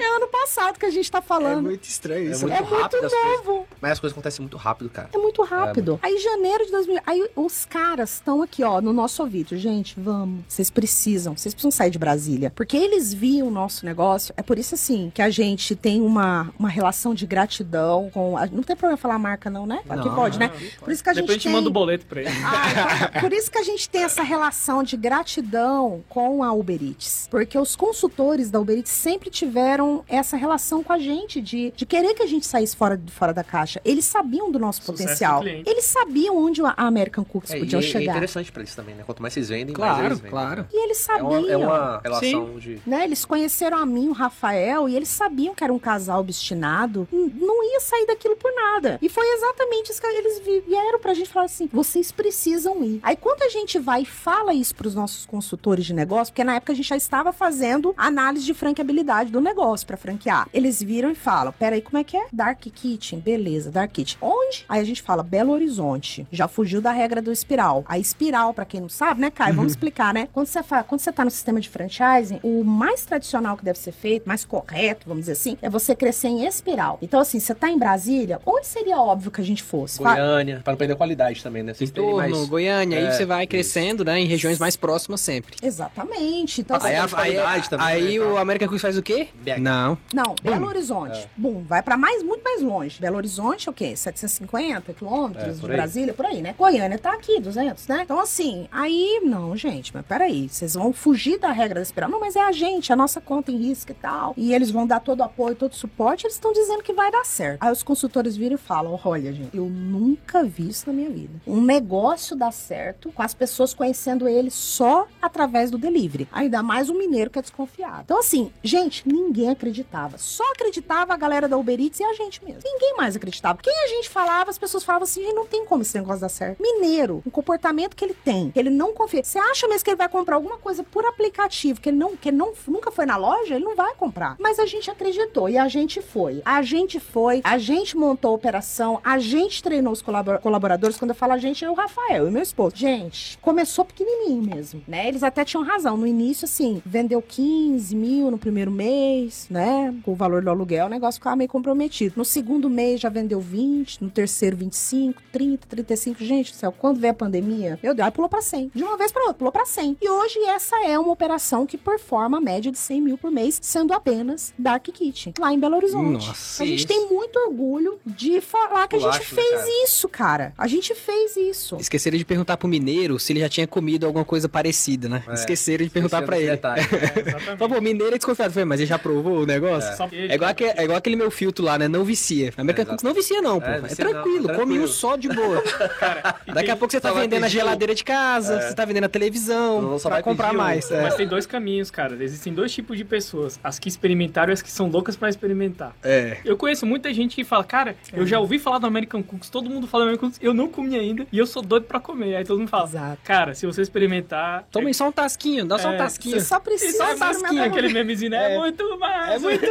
É ano passado que a gente tá É falando. muito estranho É isso. muito É muito rápido as coisas. novo. Mas as coisas acontecem muito rápido, cara. É muito rápido. Aí, janeiro de 2000. Aí, os caras estão aqui, ó, no nosso ouvido. Gente, vamos. Vocês precisam. Vocês precisam sair de Brasília. Porque eles viam o nosso negócio. É por isso, assim, que a gente tem uma, uma relação de gratidão com. Não tem problema falar a marca, não, né? Aqui Não, pode, né? Por isso que a Depois a gente gente tem. manda o boleto pra ele. Ah, então, *laughs* por isso que a gente tem essa relação de gratidão com a Uber Eats. Porque os consultores da Uber Eats sempre tiveram essa relação com a gente, de, de querer que a gente saísse fora, fora da caixa. Eles sabiam do nosso Sucesso potencial. do. Eles sabiam onde a American Cooks É, podiam e é- é chegar. interessante pra eles também, né? Quanto mais vocês vendem, mais Claro, eles vendem. claro. né? e eles É sabiam. uma, é uma relação de. Né, eles conheceram a mim, o Rafael, e eles sabiam que era um casal obstinado, não ia sair daquilo por nada. E foi exatamente isso que eles vi- vieram pra gente falaram assim: vocês precisam ir. Aí quando a gente vai e fala isso pros nossos consultores de negócio, porque na época a gente já estava fazendo análise de franqueabilidade do negócio pra franquear. Eles viram e falam: peraí, como é que é? Dark Kitchen, beleza, Dark Kitchen. Onde? Aí a gente fala Belo Horizonte. Já fugiu da regra do espiral. A espiral, pra quem não sabe, né, Caio? Vamos *laughs* explicar, né? Quando você, fa... Quando você tá no sistema de franchising, o mais tradicional que deve ser feito, mais correto, vamos dizer assim, é você crescer em espiral. Então, assim, você tá em Brasília, onde seria óbvio que a gente fosse? Goiânia, pra não perder a qualidade também, né? Vocês terem Entorno, mais. Goiânia, aí É, você vai crescendo, né, em regiões mais próximas sempre. Exatamente. Então, Aí Aí, a assim, a- aí, qualidade também, aí né, o tá? American Cooks faz o quê? BH. Não. Não, Belo Horizonte. Bum, vai pra mais, muito mais longe. Belo Horizonte. É o quê? 750 quilômetros É, de aí. Brasília, por aí, né? Goiânia tá aqui, 200, né? Então, assim, aí, não, gente, mas peraí, vocês vão fugir da regra da espiral. Não, mas é a gente, a nossa conta em risco e tal. E eles vão dar todo o apoio, todo o suporte, eles estão dizendo que vai dar certo. Aí os consultores viram e falam, olha, gente, eu nunca vi isso na minha vida. Um negócio dá certo com as pessoas conhecendo ele só através do delivery. Ainda mais um mineiro que é desconfiado. Então, assim, gente, ninguém acreditava. Só acreditava a galera da Uber Eats e a gente mesmo. Ninguém mais acreditava. Quem a gente falava, as pessoas falavam assim, "Gente, não tem como esse negócio dar certo. Mineiro, o comportamento que ele tem, ele não confia. Você acha mesmo que ele vai comprar alguma coisa por aplicativo, que ele não, que ele não, nunca foi na loja, ele não vai comprar. Mas a gente acreditou e a gente foi. A gente foi, a gente montou a operação, a gente treinou os colabor- colaboradores. Quando eu falo a gente, é o Rafael e meu esposo. Gente, começou pequenininho mesmo, né? Eles até tinham razão. No início, assim, vendeu 15 mil no primeiro mês, né? Com o valor do aluguel, o negócio ficava meio comprometido. No segundo mês já vendeu 20, no terceiro 25, 30, 35. Gente do céu, quando veio a pandemia, meu Deus, aí pulou pra 100. De uma vez pra outra, pulou pra 100. E hoje essa é uma operação que performa a média de 100 mil por mês, sendo apenas Dark Kitchen, lá em Belo Horizonte. Nossa, a gente isso. tem muito orgulho de falar que a gente Pulacho, né, fez cara? isso, cara. A gente fez isso. Esqueceram de perguntar pro mineiro se ele já tinha comido alguma coisa parecida, né? É. Esqueceram de perguntar pra ele. Detalhe. *laughs* É, exatamente. Falou, pô, mineiro é desconfiado. Mas ele já provou o negócio? Só É igual, aquele, é igual aquele meu filtro lá, né? Não vicia. American É, Cooks não vicia, não, pô. É, É, vicia não, tranquilo, é come um só de boa. *laughs* Cara, Daqui a pouco você tá vendendo a geladeira de casa, você tá vendendo a televisão, Não, só pra vai comprar mais. é. Mas tem dois caminhos, cara. Existem dois tipos de pessoas. As que experimentaram e as que são loucas pra experimentar. É. Eu conheço muita gente que fala, cara, eu já ouvi falar do American Cooks, todo mundo fala do American Cooks, eu não comi ainda e eu sou doido pra comer. Aí todo mundo fala, Exato. cara, se você experimentar. Toma aí só um tasquinho, dá só um É, tasquinho. Você só precisa Só um tasquinho, uma aquele memezinho, né? É, É. muito mais. É muito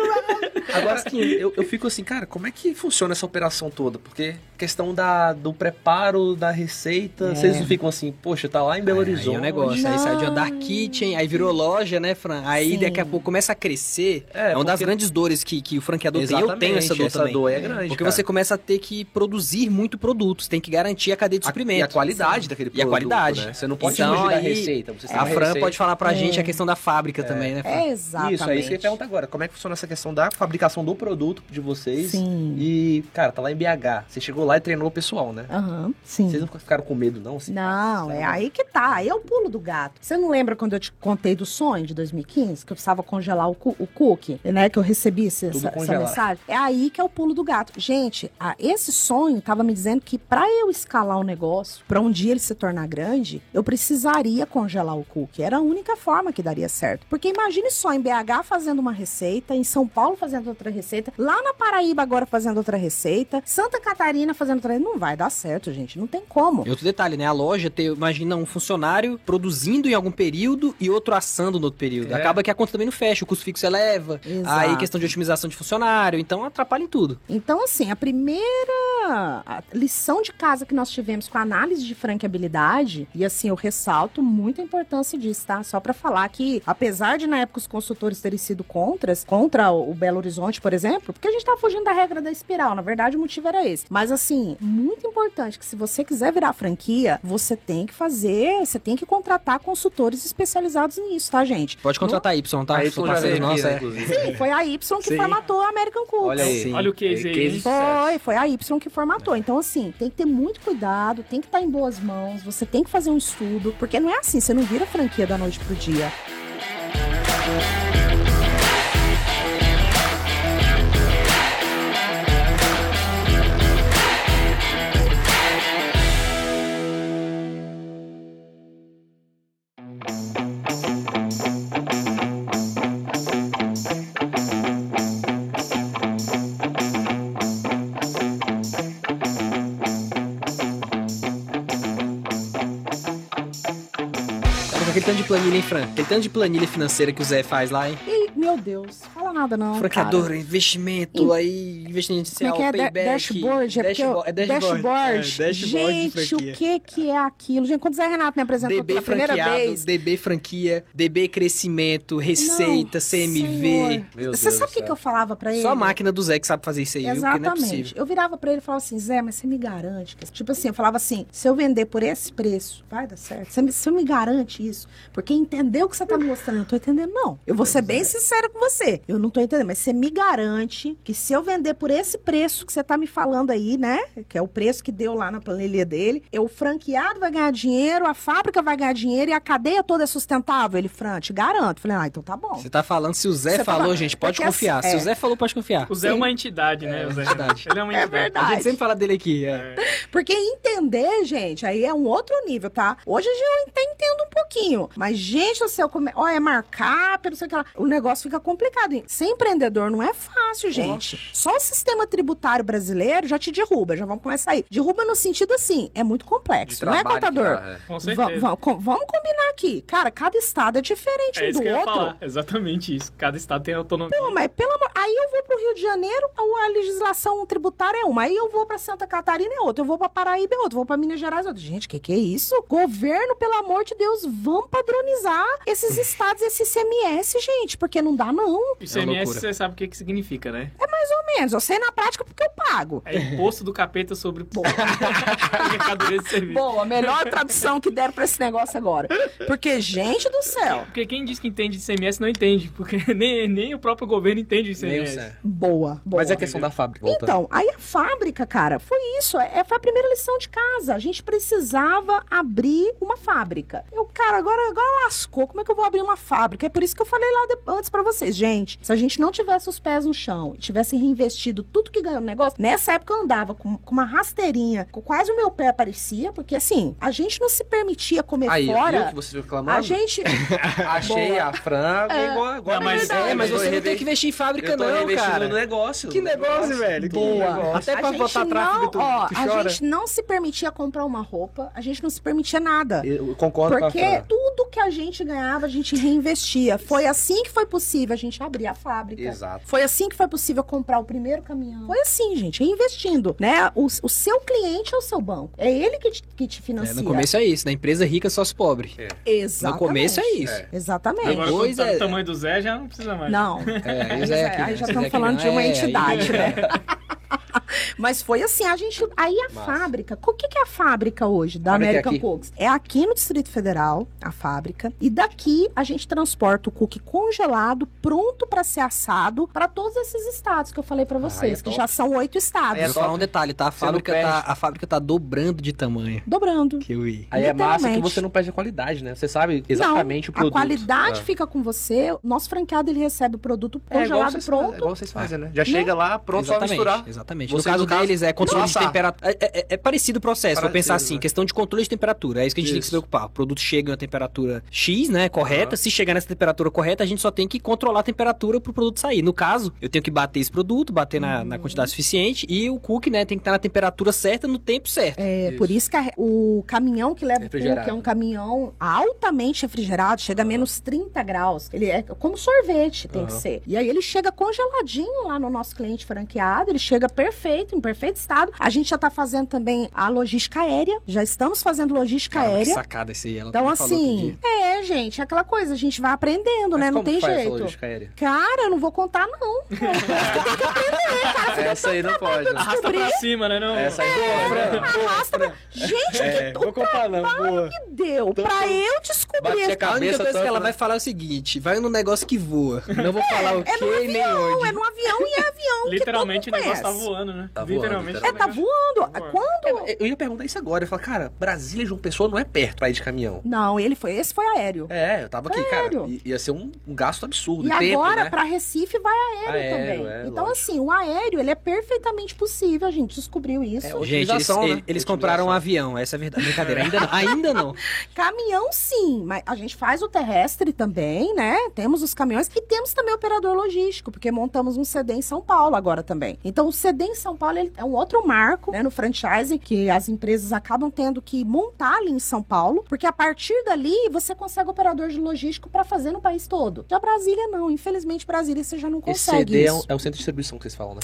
Agora, eu, eu fico assim, cara, como é que funciona essa operação toda? Porque questão da, do preparo da receita, É. vocês não ficam assim, poxa, tá lá em Belo Aí Horizonte. é o negócio, aí saiu de Não. Kitchen, aí virou loja, né, Fran? Aí Sim. daqui a pouco começa a crescer. É, É, uma das porque- grandes dores que, que o franqueador tem. Eu tenho essa dor essa também. dor é grande, Porque cara. você começa a ter que produzir muito produto, você tem que garantir a cadeia de A- suprimento. E a qualidade daquele E a produto, qualidade. né? Você não pode Então, fugir da aí, receita. Você A Fran receita. pode falar pra É. gente a questão da fábrica também, né, Fran? É, exatamente. Isso, é isso que eu ia perguntar agora. Como é que funciona essa questão da fabricação do produto de vocês? Sim. E, cara, tá lá em BH. Você chegou lá e treinou o pessoal, né? Aham, sim. Vocês não ficaram com medo, não? Assim, Não, é aí que tá. Aí é o pulo do gato. Você não lembra quando eu te contei do sonho de 2015? Que eu precisava congelar o, cu o cookie, né? Que eu recebi essa, essa mensagem. É aí que é o pulo do gato. Gente, a- esse sonho tava me dizendo que pra eu escalar o negócio, pra um dia ele se tornar grande, eu precisaria congelar o cookie. Era a única forma que daria certo. Porque imagine só em BH fazendo uma receita, em São Paulo fazendo outra receita, lá na Paraíba agora fazendo outra receita, Santa Catarina fazendo outra Não vai dar certo, gente. Não tem como. E outro detalhe, né? A loja ter, imagina, um funcionário produzindo em algum período e outro assando no outro período. É. Acaba que a conta também não fecha, o custo fixo eleva. Exato. Aí questão de otimização de funcionário, então atrapalha em tudo. Então, assim, a primeira a lição de casa que nós tivemos com a análise de franqueabilidade, e assim, eu ressalto muito a importância disso, tá? Só pra falar que, apesar de na época os consultores terem sido contras, contra o Belo Horizonte, por exemplo, porque a gente tava fugindo da regra da espiral, na verdade o motivo era esse. Mas, assim, muito importante que se você quiser virar franquia, você tem que fazer, você tem que contratar consultores especializados nisso, tá, gente? Pode contratar a Y, tá? Sou tu já veio né, é. inclusive. Sim, foi a Y que Sim. formatou a American Cooks. Olha aí. Olha o case aí, Case Foi, foi a Y que formatou. Então, assim, tem que ter muito cuidado, tem que estar em boas mãos, você tem que fazer um estudo, porque não é assim, você não vira franquia da noite pro dia. Planilha, hein, Fran? Aquele tanto de planilha financeira que o Zé faz lá, hein? E, meu Deus, fala nada não, Franqueador, investimento, aí, investimento Como é inicial, que é? Payback. dashboard? É dashboard, é dashboard. dashboard. É, dashboard Gente, o que que é aquilo? Gente, quando o Zé Renato me apresentou DB pela primeira vez... DB franquia, DB crescimento, receita, Não, CMV. Você sabe o que, que eu falava pra ele? Só a máquina do Zé que sabe fazer isso aí, viu? Porque não é Exatamente. possível. eu virava pra ele e falava assim, Zé, mas você me garante que... Tipo assim, eu falava assim, se eu vender por esse preço, vai dar certo. Você me, você me garante isso? Porque entendeu o que você tá me mostrando? Eu não tô entendendo, não. Eu vou ser bem sincera com você. Eu Eu não tô entendendo, mas você me garante que se eu vender por esse preço que você tá me falando aí, né? Que é o preço que deu lá na planilha dele, eu, o franqueado vai ganhar dinheiro, a fábrica vai ganhar dinheiro e a cadeia toda é sustentável. Ele, Fran, te garanto. Falei, ah, então tá bom. Você tá falando, se o Zé Você tá falou, falando- gente, pode Porque confiar. assim, Se é. o Zé falou, pode confiar. O Zé é Sim. uma entidade, né? É, o Zé. verdade. Ele é uma É entidade. verdade. A gente sempre fala dele aqui. É. Porque entender, gente, aí é um outro nível, tá? Hoje eu até entendo um pouquinho. Mas, gente do céu, como é, ó, é markup, não sei o que lá. O negócio fica complicado. Ser empreendedor não é fácil, gente. Só o sistema tributário brasileiro já te derruba. Já vamos começar aí. Derruba no sentido assim, é muito complexo, não é, contador? é. Com certeza. va- com- vamos combinar aqui. Cara, cada estado é diferente É um isso do que eu ia outro. falar. Exatamente isso. Cada estado tem autonomia. Não, mas pelo amor. Aí eu vou pro Rio de Janeiro, a legislação tributária é uma. Aí eu vou pra Santa Catarina é outra. Eu vou pra Paraíba é outra. Eu vou pra Minas Gerais é outra. Gente, que que é isso? Governo, pelo amor de Deus, vamos padronizar esses *laughs* estados, esse ICMS, gente, porque não dá, não. O ICMS, loucura. você sabe o que, que significa, né? Mais ou menos. Eu sei na prática porque eu pago. É imposto do capeta sobre Boa. *laughs* mercadoria de serviço. Boa, melhor tradução que deram pra esse negócio agora. Porque, gente do céu. Porque quem diz que entende de ICMS não entende, porque *laughs* nem, nem o próprio governo entende de ICMS. Boa, boa. Mas é a questão da fábrica, voltando. Então, aí a fábrica, cara, foi isso. É, foi a primeira lição de casa. A gente precisava abrir uma fábrica. Eu, cara, agora, agora lascou. Como é que eu vou abrir uma fábrica? É por isso que eu falei lá de- antes pra vocês. Gente, se a gente não tivesse os pés no chão e tivesse reinvestido tudo que ganhou no negócio, nessa época eu andava com, com uma rasteirinha, com quase o meu pé aparecia, porque assim, a gente não se permitia comer Aí, viu fora. que você reclamando? A gente. *laughs* Achei Boa. a frango É. igual agora. Não, mas-. É, mas você tô não tem que investir em fábrica, eu tô não, cara. no negócio. Que negócio, velho. Que Boa. negócio. Até a pra gente botar tráfego, tu, ó, tu a gente não se permitia comprar uma roupa, a gente não se permitia nada. Eu concordo Porque com a Fran. tudo que a gente ganhava, a gente reinvestia. Foi assim que foi possível a gente abrir a fábrica. Exato. Foi assim que foi possível comprar o primeiro caminhão. Foi assim, gente, reinvestindo, né? O, o seu cliente é o seu banco. É ele que te, que te É, financia. no começo é isso, na empresa rica só os pobres. Exatamente. No começo é isso. É. Exatamente. Agora, Pois tá é. do tamanho do Zé, já não precisa mais. Não. É, Aí *laughs* o Zé aqui, aí né? já Esse estamos Zé falando de uma é, aí- entidade, né? *laughs* Mas foi assim, a gente. Aí a Massa. fábrica. O que, que é a fábrica hoje da Fábrica é American aqui? Cooks? É aqui no Distrito Federal, a fábrica. E daqui a gente transporta o cookie congelado, pronto para ser assado, para todos esses estados que eu falei para vocês, Aí é que top. já são oito estados. Aí é Vou falar top. um detalhe, tá? A fábrica tá, a fábrica tá dobrando de tamanho. Dobrando. Que eu. Aí é massa que você não perde a qualidade, né? Você sabe exatamente Não, o produto. A qualidade Ah. fica com você. O nosso franqueado ele recebe o produto É igual congelado vocês, pronto. é igual vocês fazem, né? Já chega lá, pronto, só exatamente, misturar. Exatamente. Você, no caso no caso, deles é controle de temperatura. É, é- é parecido o processo, vou pensar assim, né? questão de controle de temperatura. É isso que a gente tem que se Isso. preocupar. O produto chega na temperatura X, né? Correta. Aham. Se chegar nessa temperatura correta, a gente só tem que controlar a temperatura pro produto sair. No caso, eu tenho que bater esse produto, bater na, Uhum. na quantidade suficiente e o cookie, né, tem que estar na temperatura certa no tempo certo. É, Isso. por isso que a- o caminhão que leva o cookie é um caminhão altamente refrigerado, chega a menos 30 graus. Ele é como sorvete, tem que ser. E aí ele chega congeladinho lá no nosso cliente franqueado, ele chega perfeito, em perfeito estado. A gente já tá fazendo também a logística aérea, já estamos fazendo logística Cara, que aérea. sacada esse aí. Ela Então, assim, é, gente, é aquela coisa, a gente vai aprendendo, Mas né? Não como tem que jeito. logística aérea? Cara, eu não vou contar, não. Essa aí não pode. né? Arrasta pra cima, né? Não? Essa aí não pode. Arrasta pra... Gente, É, que não, boa. que deu pra eu descobrir Bati a esse A única cabeça coisa que ela tanto, vai né? falar é o seguinte: vai no negócio que voa. Não vou falar o que é no nem Não, onde. é no avião e é avião. Literalmente o que todo mundo negócio tá conhece. Voando, né? Tá voando, literalmente. É, tá voando. Tá voando. Quando. Eu ia perguntar isso agora. Eu falei, cara, Brasília e João Pessoa não é perto pra ir de caminhão. Não, ele foi. Esse foi aéreo. É, eu tava aqui, cara. Sério? i- Ia ser um, um gasto absurdo. E tempo, agora, né? pra Recife, vai aéreo, Aéreo, também. é, então, lógico. assim, o aéreo, ele é perfeitamente possível. A gente descobriu isso. É, Gente, eles, né? eles- compraram um avião, essa é a verdade. Brincadeira, ainda não. Ainda não. *laughs* Caminhão, sim, mas a gente faz o terrestre também, né? Temos os caminhões e temos também o operador logístico, porque montamos um CD em São Paulo agora também. Então, o CD em São Paulo ele é um outro marco, né, no franchising, que as empresas acabam tendo que montar ali em São Paulo, porque a partir dali você consegue operador de logístico para fazer no país todo. Já Brasília não, infelizmente Brasília você já não Esse consegue CD é, um- é o centro de distribuição que vocês falam, né?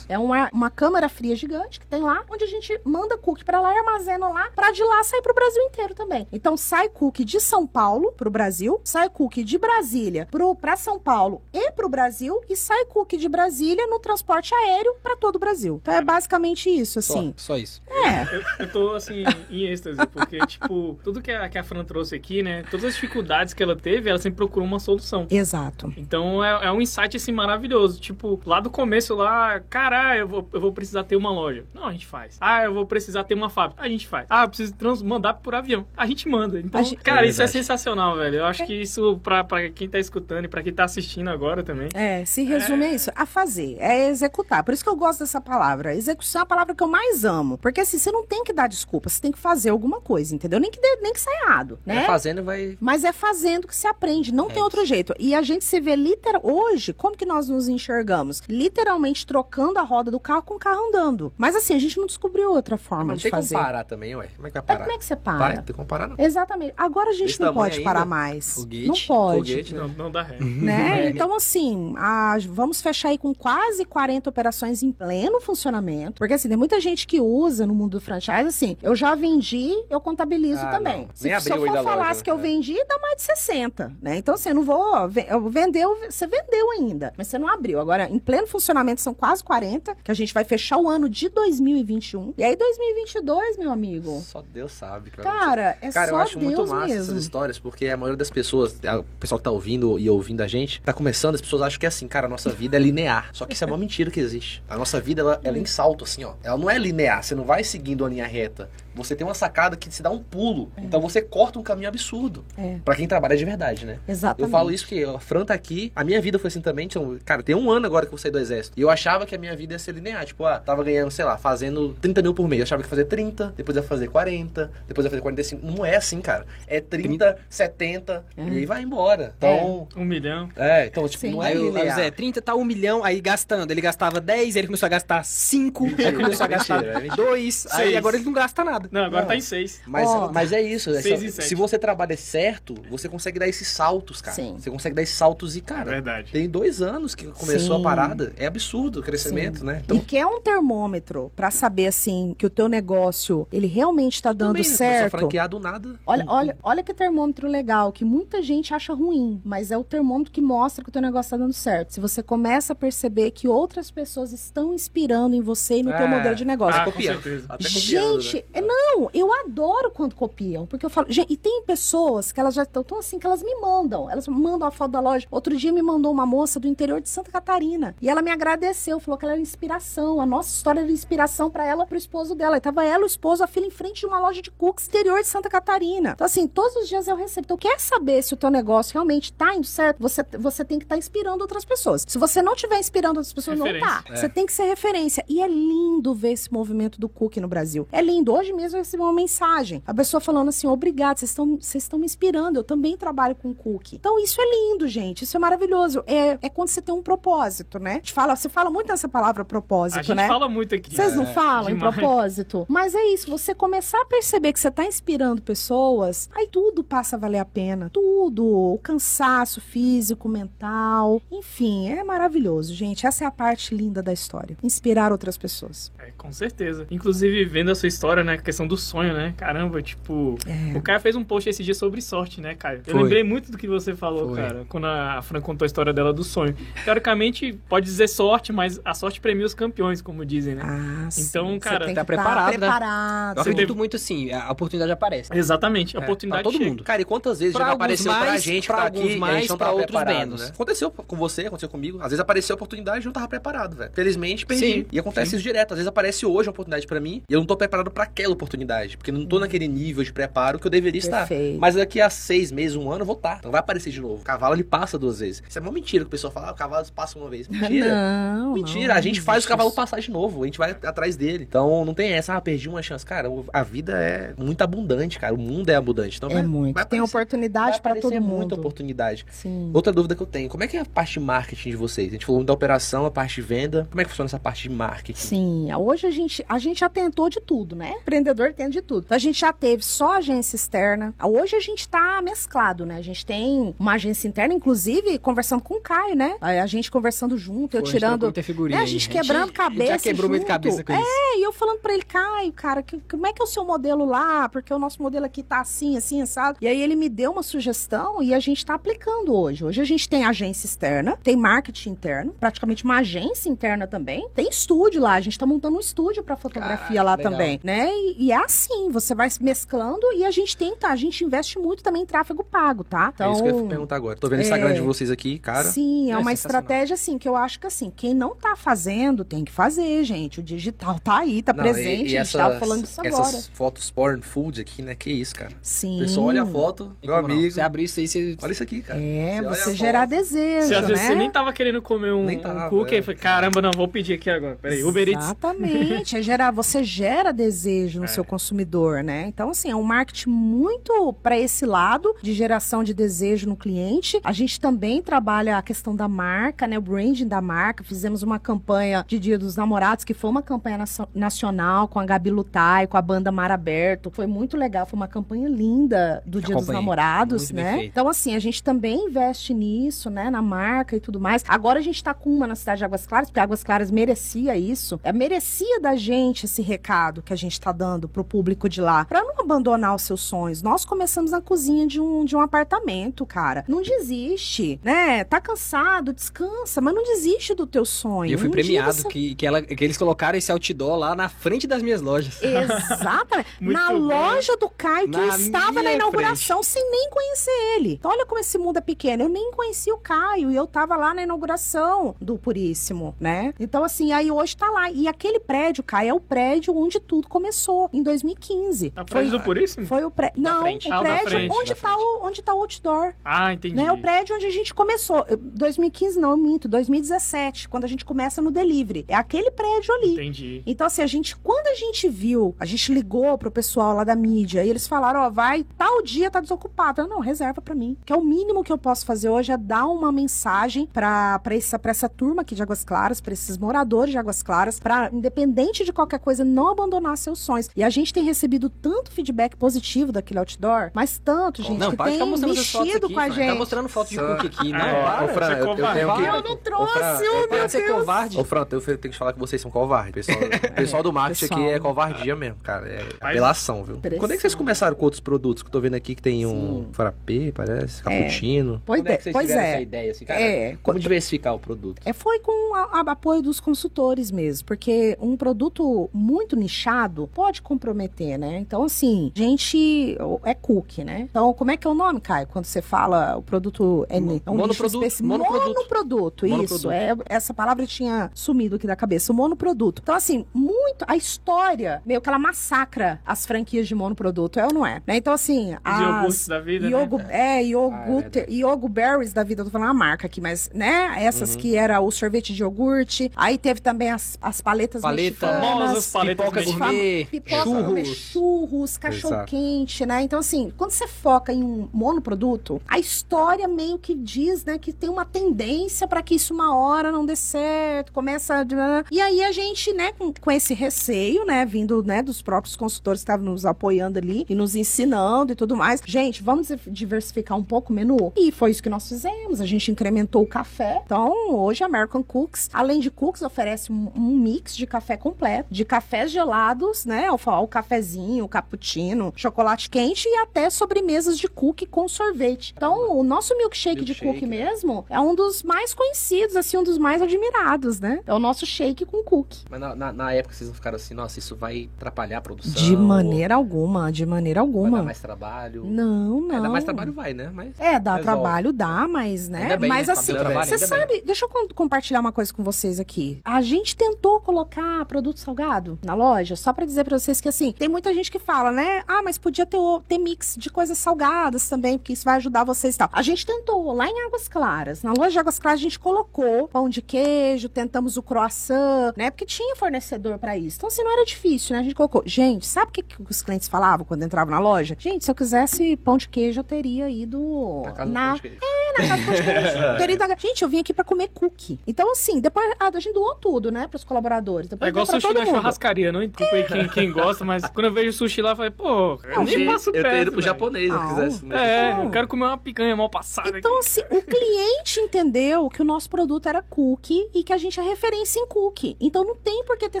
É, é uma, uma câmara fria gigante que tem lá, onde a gente manda cookie pra lá e armazena lá, pra de lá sair pro Brasil inteiro também. Então sai cookie de São Paulo pro Brasil, sai cookie de Brasília pro, pra São Paulo e pro Brasil, e sai cookie de Brasília no transporte aéreo pra todo o Brasil. Então é basicamente isso, Só, assim. só isso. É, Eu, eu tô, assim, em êxtase, porque, *laughs* tipo, tudo que a, que a Fran trouxe aqui, né? Todas as dificuldades que ela teve, ela sempre procurou uma solução. exato. Então é, é um insight assim maravilhoso. Tipo, lá do começo lá, cara, eu vou, eu vou precisar ter uma loja. Não, a gente faz. Ah, eu vou precisar ter uma fábrica. A gente faz. Ah, eu preciso trans mandar por avião. A gente manda. Então, gente- cara, É isso é sensacional, velho. Eu acho que isso, pra, pra quem tá escutando e pra quem tá assistindo agora também. É, se resume a isso, a fazer, é executar. Por isso que eu gosto dessa palavra. Execução é a palavra que eu mais amo. Porque assim, você não tem que dar desculpa, você tem que fazer alguma coisa, entendeu? Nem que, dê- nem que saia errado, né? É fazendo vai. Mas é fazendo que se aprende, não É tem outro jeito. E a gente se vê literal hoje, como que nós nos enxergamos? Literalmente trocando a roda do carro com o carro andando. Mas assim, a gente não descobriu outra forma Não de tem como fazer. parar também, ué. Como é que vai É, parar? como é que você para? Vai, não tem como parar, não. Exatamente. Agora a gente Desse não pode ainda? parar mais. Foguete, não pode. foguete, Não, não dá ré. Né? *laughs* Então, assim, a- vamos fechar aí com quase 40 operações em pleno funcionamento. Porque, assim, tem muita gente que usa no mundo do franchise, assim, eu já vendi, eu contabilizo Ah, também. Se, se eu for falasse loja, que eu né? vendi, dá mais de 60, né? Então, assim, eu não vou... eu Vendeu, você vendeu ainda, mas você não abriu. Agora, em pleno funcionamento, são quase 40, que a gente vai fechar o ano de 2021. E aí, 2022, meu amigo... Só Deus sabe. Cara, Cara, é Cara, só eu acho Deus muito massa mesmo. essas histórias, porque a maioria das pessoas, o pessoal que tá ouvindo e ouvindo a gente, tá começando, as pessoas acham que é assim, cara, a nossa vida é linear. Só que isso é uma mentira que existe. A nossa vida, ela, ela é em salto, assim, ó. Ela não é linear, você não vai seguindo a linha reta. Você tem uma sacada que se dá um pulo. Então você corta um caminho absurdo. É. Pra quem trabalha de verdade, né? Exatamente. Eu falo isso porque a Fran tá aqui, a minha vida foi assim também. Então, cara, tem um ano agora que eu saí do exército. E eu achava que a minha vida ia ser linear. Tipo, ah, tava ganhando, sei lá, fazendo 30 mil por mês. Eu achava que ia fazer 30, depois ia fazer 40, depois ia fazer 45. Não é assim, cara. É 30, 70, e aí vai embora. Então, Um milhão. é, então, tipo, Sim. não é Aí o, aí linear. Zé, 30 tá 1 milhão, aí gastando. Ele gastava 10, ele começou a gastar 5, *laughs* aí começou a gastar mentira, é mentira. 2, aí agora ele não gasta nada. Não, agora Não. tá em seis. Mas, Ó. mas é isso. essa- Seis e sete. se você trabalha certo, você consegue dar esses saltos, cara. Sim. Você consegue dar esses saltos e, É cara, verdade. tem dois anos que começou Sim. a parada. É absurdo o crescimento, né? E que é um termômetro pra saber assim que o teu negócio ele realmente tá dando também, né? Certo. franquear do nada. Olha, olha, olha que termômetro legal, que muita gente acha ruim, mas é o termômetro que mostra que o teu negócio tá dando certo. Se você começa a perceber que outras pessoas estão inspirando em você e no teu É. modelo de negócio. Ah, com copiando. copiando, né? Gente, é, não, eu adoro quando copiam, porque eu falo, gente, e tem pessoas que elas já estão tão assim que elas me mandam, elas mandam a foto da loja. Outro dia me mandou uma moça do interior de Santa Catarina e ela me agradeceu, falou que ela era inspiração, a nossa história era inspiração pra ela, pro esposo dela. E tava ela, o esposo, a filha em frente de uma loja de cookies interior de Santa Catarina. Então assim, todos os dias eu recebo. Então quer saber se o teu negócio realmente tá indo certo? Você você tem que estar inspirando outras pessoas. Se você não estiver inspirando outras pessoas, não tá. Referência. É. Você tem que ser referência. E é lindo ver esse movimento do cookie no Brasil. É lindo. Hoje mesmo eu recebi uma mensagem. A pessoa falando assim: obrigado, vocês estão vocês estão me inspirando. Eu também trabalho com cookie. Então isso é lindo, gente. Isso é maravilhoso. É, é quando você tem um propósito, né? A gente fala, você fala muito nessa palavra A propósito, gente né? fala muito aqui. Vocês não É, falam em demais. propósito? Mas é isso, você começar a perceber que você tá inspirando pessoas, aí tudo passa a valer a pena. Tudo. O cansaço físico, mental. Enfim, é maravilhoso, gente. Essa é a parte linda da história. Inspirar outras pessoas. É, com certeza. Inclusive, vendo a sua história, né? A questão do sonho, né? Caramba, tipo. É. O Caio fez um post esse dia sobre sorte, né, Caio? Eu Foi. lembrei muito do que você falou, Foi. cara, quando a Fran contou a história dela do sonho. Teoricamente, pode dizer sorte, mas a sorte premia os campeões, como dizem, né? Ah, Então, sim. cara, você tem tá que preparado, né? preparado. Eu acredito teve- muito assim, a oportunidade aparece. Exatamente, a É, oportunidade pra todo chega. mundo. Cara, e quantas vezes Pra já alguns apareceu pra mais, gente pra tá alguns aqui e a mais, gente pra outros menos. né? Aconteceu com você, aconteceu comigo. Às vezes apareceu a oportunidade e eu não tava preparado, velho. Felizmente, perdi. Sim, e acontece isso direto. Às vezes aparece hoje uma oportunidade pra mim e eu não tô preparado pra aquela oportunidade. Porque não tô naquele nível de preparo que eu deveria estar. Perfeito. Mas daqui a seis meses, um ano, eu vou estar. Então vai aparecer de novo. O cavalo, ele passa duas vezes. Isso é uma mentira que o pessoal fala, ah, o cavalo passa uma vez. *laughs* Mentira. Não, Mentira, não, a gente faz o cavalo passar de novo, a gente vai atrás dele. Então não tem essa, ah, perdi uma chance. Cara, a vida é muito abundante, cara. O mundo é abundante. Então É vai, muito. vai Tem aparecer- oportunidade aparecer todo mundo. muita oportunidade. Sim. Outra dúvida que eu tenho, como é que é a parte de marketing de vocês? A gente falou da operação, a parte de venda. Como é que funciona essa parte de marketing? Sim, hoje a gente, a gente já tentou de tudo, né? Vendedor entende de tudo. Então a gente já teve só agência externa. Hoje a gente tá mesclado, né? A gente tem uma agência interna, inclusive, conversando com o Caio, né? A gente conversando junto, eu Pô, a gente tirando. figurinha né, a gente quebrando cabeça. Já quebrou muito junto. cabeça com isso. É, e eu falando pra ele, Caio, cara, que- como é que é o seu modelo lá? Porque o nosso modelo aqui tá assim, assim, assado. E aí ele me deu uma sugestão e a gente tá aplicando hoje. Hoje a gente tem agência externa, tem marketing interno, praticamente uma agência interna também. Tem estúdio lá, a gente tá montando um estúdio pra fotografia Caraca, lá legal. também, né? E, e é assim, você vai se mesclando e a gente tenta, a gente investe muito também em tráfego pago, tá? é isso que eu ia perguntar agora. Tô vendo o Instagram é. de vocês aqui, cara. Sim, é, é uma estratégia assim que eu acho que assim, quem não tá fazendo tem que fazer, gente. O digital tá aí, tá Não, presente, e- e a gente tava essas- falando disso Essas agora. fotos porn food aqui, né? Que isso, cara. Sim. A pessoa olha a foto, E meu como não? amigo. Você abre isso aí, você... Olha isso aqui, cara. É, Você você gerar foto. desejo, Se às vezes né? você nem tava querendo comer um, Nem um tava, cookie, é. aí foi, caramba, não, vou pedir aqui agora. Peraí, Uber Eats. Exatamente, é gerar, você gera desejo no É. seu consumidor, né? Então, assim, é um marketing muito para esse lado de geração de desejo no cliente. A gente também trabalha a questão da marca, né? O branding da marca. Fizemos uma campanha de Dia dos Namorados, que foi uma campanha nacio- nacional com a Gabi Lutai, com a banda Mar Aberto. Foi muito legal, foi uma campanha linda do Dia dos. Namorados, Muito né? Então, assim, a gente também investe nisso, né? Na marca e tudo mais. Agora a gente tá com uma na cidade de Águas Claras, porque Águas Claras merecia isso. É, merecia da gente esse recado que a gente tá dando pro público de lá. Pra não abandonar os seus sonhos. Nós começamos na cozinha de um, de um apartamento, cara. Não desiste, né? Tá cansado, descansa, mas não desiste do teu sonho. E eu fui Um premiado você- que, que, ela, que eles colocaram esse outdoor lá na frente das minhas lojas. *laughs* Exatamente. Na bom. loja do Caio, que eu Na estava na inauguração sem nem conhecer ele. Então, olha como esse mundo é pequeno. Eu nem conhecia o Caio e eu tava lá na inauguração do Puríssimo, né? Então, assim, aí hoje tá lá. E aquele prédio, Caio, é o prédio onde tudo começou, em 2015. Na frente do Puríssimo? Foi o prédio. Não, frente. o Ah, o prédio frente, onde, da tá o, onde tá o outdoor. Ah, entendi. Né? O prédio onde a gente começou. Eu- 2015 não, eu minto. 2017, quando a gente começa no delivery. É aquele prédio ali. Entendi. Então, assim, a gente, quando a gente viu, a gente ligou pro pessoal lá da mídia e eles falaram: ó, vai, tal dia tá desocupado. Eu, não, reserva pra mim. Que é o mínimo que eu posso fazer hoje é dar uma mensagem pra, essa, pra essa turma aqui de Águas Claras, pra esses moradores de Águas Claras, pra, independente de qualquer coisa, não abandonar seus sonhos. E a gente tem recebido tanto feedback positivo daquele outdoor, mas tanto, gente, não, que tem mexido aqui, com a Fran. gente. Tá mostrando foto de cookie aqui. Não, é. para. Ô, Fran, você é eu, tenho que... Eu não trouxe, Ô, oh, Para meu ser Deus. covarde. Ô, Fran, eu tenho que falar que vocês são covardes. Pessoal, *laughs* pessoal do marketing Pessoal. aqui é covardia mesmo, cara. É apelação, viu? Quando é que vocês começaram com outros produtos? Que eu tô vendo aqui que tem um frappé, parece, cappuccino. Pois, é é, pois é. essa ideia, assim, cara? É, Como diversificar o produto? É, foi com a- apoio dos consultores mesmo, porque um produto muito nichado pode comprometer, né? Então, assim, gente, é cookie, né? Então, como é que é o nome, Caio? Quando você fala o produto é, é um Monoproduto, monoproduto. Monoproduto, isso. Monoproduto. É, essa palavra tinha sumido aqui da cabeça, o monoproduto. Então, assim, muito, a história, meio que ela massacra as franquias de monoproduto, é ou não é? Né? Então, assim, Os as... iogurtes da vida, né? É, iogurte, Ah, é Berries da vida, eu tô falando a marca aqui, mas, né? Essas Uhum. que era o sorvete de iogurte. Aí teve também as, as paletas Paleta, Famosas mexicanas. paletas pipoca gourmet, churros. churros, cachorro quente, né? Então, assim, quando você foca em um monoproduto, a história meio que diz, né, que tem uma tendência para que isso uma hora não dê certo, começa a... E aí a gente, né, com, com esse receio, né, vindo, né, dos próprios consultores que estavam nos apoiando ali e nos ensinando e tudo mais. Gente, vamos diversificar um pouco o menu? E foi isso que nós fizemos. A gente incrementou o café. Então, hoje a American Cooks, além de cookies, oferece um, um mix de café completo, de cafés gelados, né, o, fa- o cafezinho, o cappuccino, chocolate quente e até sobremesas de cookie com sorvete. Então, o nosso milkshake, de Milkshake, cookie né? mesmo é um dos mais conhecidos, assim, um dos mais admirados, né? É o nosso shake com cookie. Mas na, na- na época vocês não ficaram assim, nossa, isso vai atrapalhar a produção. De maneira alguma, de maneira ou Vai dar alguma. mais trabalho. Não, não. Ainda mais trabalho vai, né? Mas É, dá Resolve. trabalho, dá, mas, né? Bem, mas né? assim, Dá trabalho, você ainda bem. sabe, deixa eu com- compartilhar uma coisa com vocês aqui. A gente tentou colocar produto salgado na loja, só pra dizer pra vocês que assim, tem muita gente que fala, né? Ah, mas podia ter, ter mix de coisas salgadas também, porque isso vai ajudar vocês e tal. A gente tentou lá em Águas Claras. Na loja de Águas Claras a gente colocou pão de queijo, tentamos o croissant, né? Porque tinha fornecedor pra isso. Então assim, não era difícil, né? A gente colocou. Gente, sabe o que, que os clientes falavam quando entravam na loja? Gente, se eu quisesse pão de queijo, eu teria ido na casa do na pão de queijo. na casa do pão de queijo. *laughs* Teria Gente, eu vim aqui pra comer cookie. Então, assim, depois ah, a gente doou tudo, né, pros colaboradores. Depois É igual sushi na mundo. churrascaria, não aí quem, quem gosto, mas quando eu vejo sushi lá, eu falei, pô, eu Eu, nem passo eu teria ido perto, pro japonês se eu quisesse. né? É, Não. eu quero comer uma picanha mal passada Então, aqui. assim, o cliente entendeu que o nosso produto era cookie e que a gente é referência em cookie. Então não tem por que ter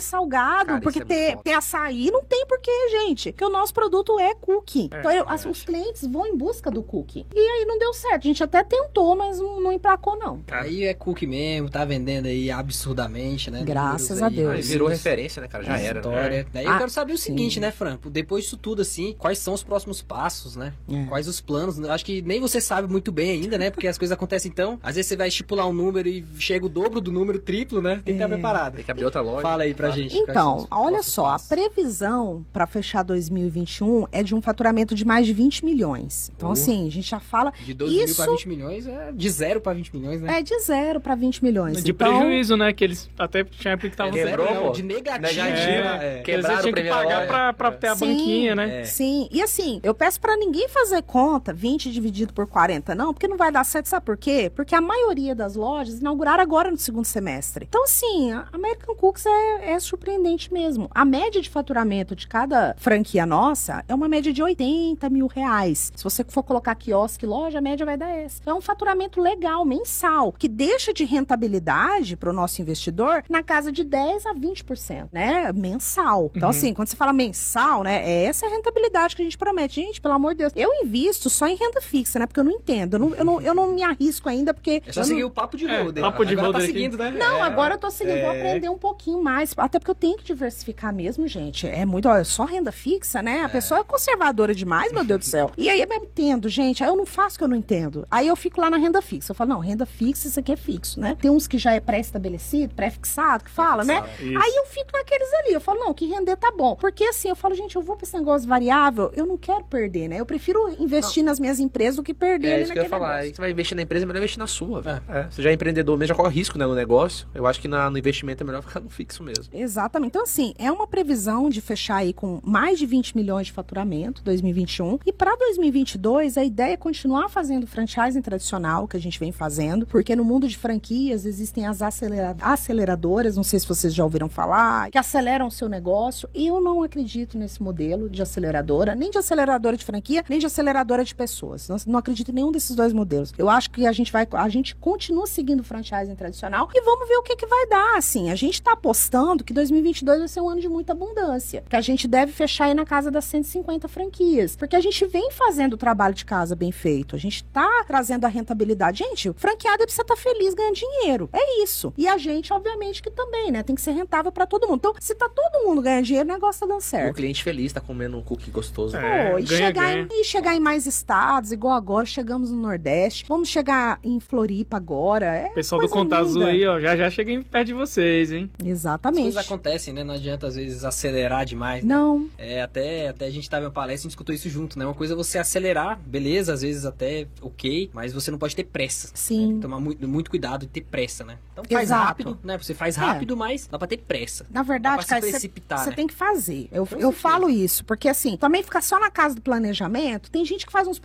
salgado, Cara, porque é ter, ter açaí, não tem por que, gente. Porque o nosso produto é cookie. É, então eu- as- verdade. os clientes vão em busca do cookie. E aí não deu certo. A gente até tentou, mas não, não emplacou, não. Aí é cookie mesmo, tá vendendo aí absurdamente, né? Graças a Deus. Aí virou referência, né, cara? Já era. né? História. Daí eu Ah, quero saber o sim. seguinte, né, Fran? Depois disso tudo, assim, quais são os próximos passos, né? É. Quais os planos? Acho que nem você sabe muito bem ainda, né? Porque as coisas acontecem então. Às vezes você vai estipular um número e chega o dobro do número, triplo, né? Tem que estar É. preparado. Tem que abrir outra loja. Fala aí pra Tá? gente. Então, olha só, a passos. previsão para fechar 2021 é de um faturamento de mais de 20 milhões. Então, Oh. assim, a gente já fala De 12 mil isso- pra 20 milhões é de zero pra 20 milhões, né? é de zero para 20 milhões. De então, prejuízo, né? Que eles até tinha época que estavam É, Quebrou, não, pô. de negativo. Negativo, é. É, Quebraram tinham o pagar pra, pra ter a Sim. banquinha, né? É. Sim, e assim, eu peço pra ninguém fazer conta 20 dividido por 40, não, porque não vai dar certo, sabe por quê? Porque a maioria das lojas inauguraram agora no segundo semestre. Então, assim, a American Cooks é, é surpreendente mesmo. A média de faturamento de cada franquia nossa é uma média de 80 mil reais. Se você for colocar quiosque e loja, a média vai dar essa. Então, é um faturamento legal, mensal, que deixa de rentabilidade para o nosso investidor na casa de 10 a 20%, né? Mensal. Então, Uhum. assim, quando você fala mensal, né? É essa a rentabilidade que a gente promete. Gente, pelo amor de Deus. Eu invisto só em renda fixa, né? Porque eu não entendo. Eu não, eu não, eu não me arrisco ainda, porque. É só seguir não... o papo de É, holder. papo de Agora tá seguindo, né? Não, É. agora eu tô seguindo, vou É. aprender um pouquinho mais. Até porque eu tenho que diversificar mesmo, gente. É muito, olha, só renda fixa, né? A pessoa é conservadora demais, meu Deus do céu. E aí eu entendo, gente. Aí eu não faço o que eu não entendo. Aí eu fico lá na renda fixa. Eu falo, não, renda fixa, isso aqui é fixo, né? Tem uns que já é pré-estabelecido, pré-fixado, que fala, né? Isso. Aí eu fico naqueles ali, eu falo, não, que render tá bom. Porque assim, eu falo, gente, eu vou pra esse negócio variável, eu não quero perder, né? Eu prefiro investir nas minhas empresas do que perder É isso que eu ia naquele falar. Negócio. você vai investir na empresa, é melhor investir na sua, velho. É, Você já é empreendedor mesmo, já corre risco né, no negócio. Eu acho que na- no investimento é melhor *laughs* ficar no fixo mesmo. Exatamente. Então, assim, é uma previsão de fechar aí com mais de 20 milhões de faturamento 2021. E para 2022, a ideia é continuar fazendo franchising tradicional que a gente vem fazendo, porque no mundo de franquias existem as acelera- aceleradoras, não sei se vocês já ouviram falar, que aceleram o seu negócio. Eu não acredito nesse modelo de aceleradora, nem de aceleradora de franquia, nem de aceleradora de pessoas. Não, não acredito em nenhum desses dois modelos. Eu acho que a gente vai, a gente continua seguindo o franchising tradicional e vamos ver o que, que vai dar. Assim, a gente tá apostando que 2022 vai ser um ano de muita abundância, que a gente deve fechar aí na casa das 150 franquias, porque a gente vem fazendo o trabalho de casa bem feito, a gente tá trazendo a rentabilidade. Gente, o franqueado precisa estar feliz ganhando dinheiro. É isso. E a gente, obviamente, que também, né? Tem que ser rentável para todo mundo. Então, se tá todo mundo ganhando dinheiro, o negócio tá dando O certo. cliente feliz tá comendo um cookie gostoso. É. Pô, e, ganha, chegar ganha. Em, e chegar em mais estados, igual agora, chegamos no Nordeste. Vamos chegar em Floripa agora. É Pessoal do Conta Azul aí, ó, já já cheguei perto de vocês, hein? As Exatamente. coisas acontecem, né? Não adianta, às vezes, acelerar demais. né? Não, É, até, até a gente tava em uma palestra e a gente escutou isso junto, né? Uma coisa é você acelerar, beleza, às vezes até ok, mas você não pode ter pressa. Né? sim. Tem que tomar muito, muito cuidado e ter pressa, né? Então faz Exato. rápido, né? Você faz É. rápido, mas dá pra ter pressa. Na Dá verdade, pra cara, precipitar, você né? tem que fazer. Eu, Com eu certeza. falo isso, porque assim, também ficar só na casa do planejamento, tem gente que faz uns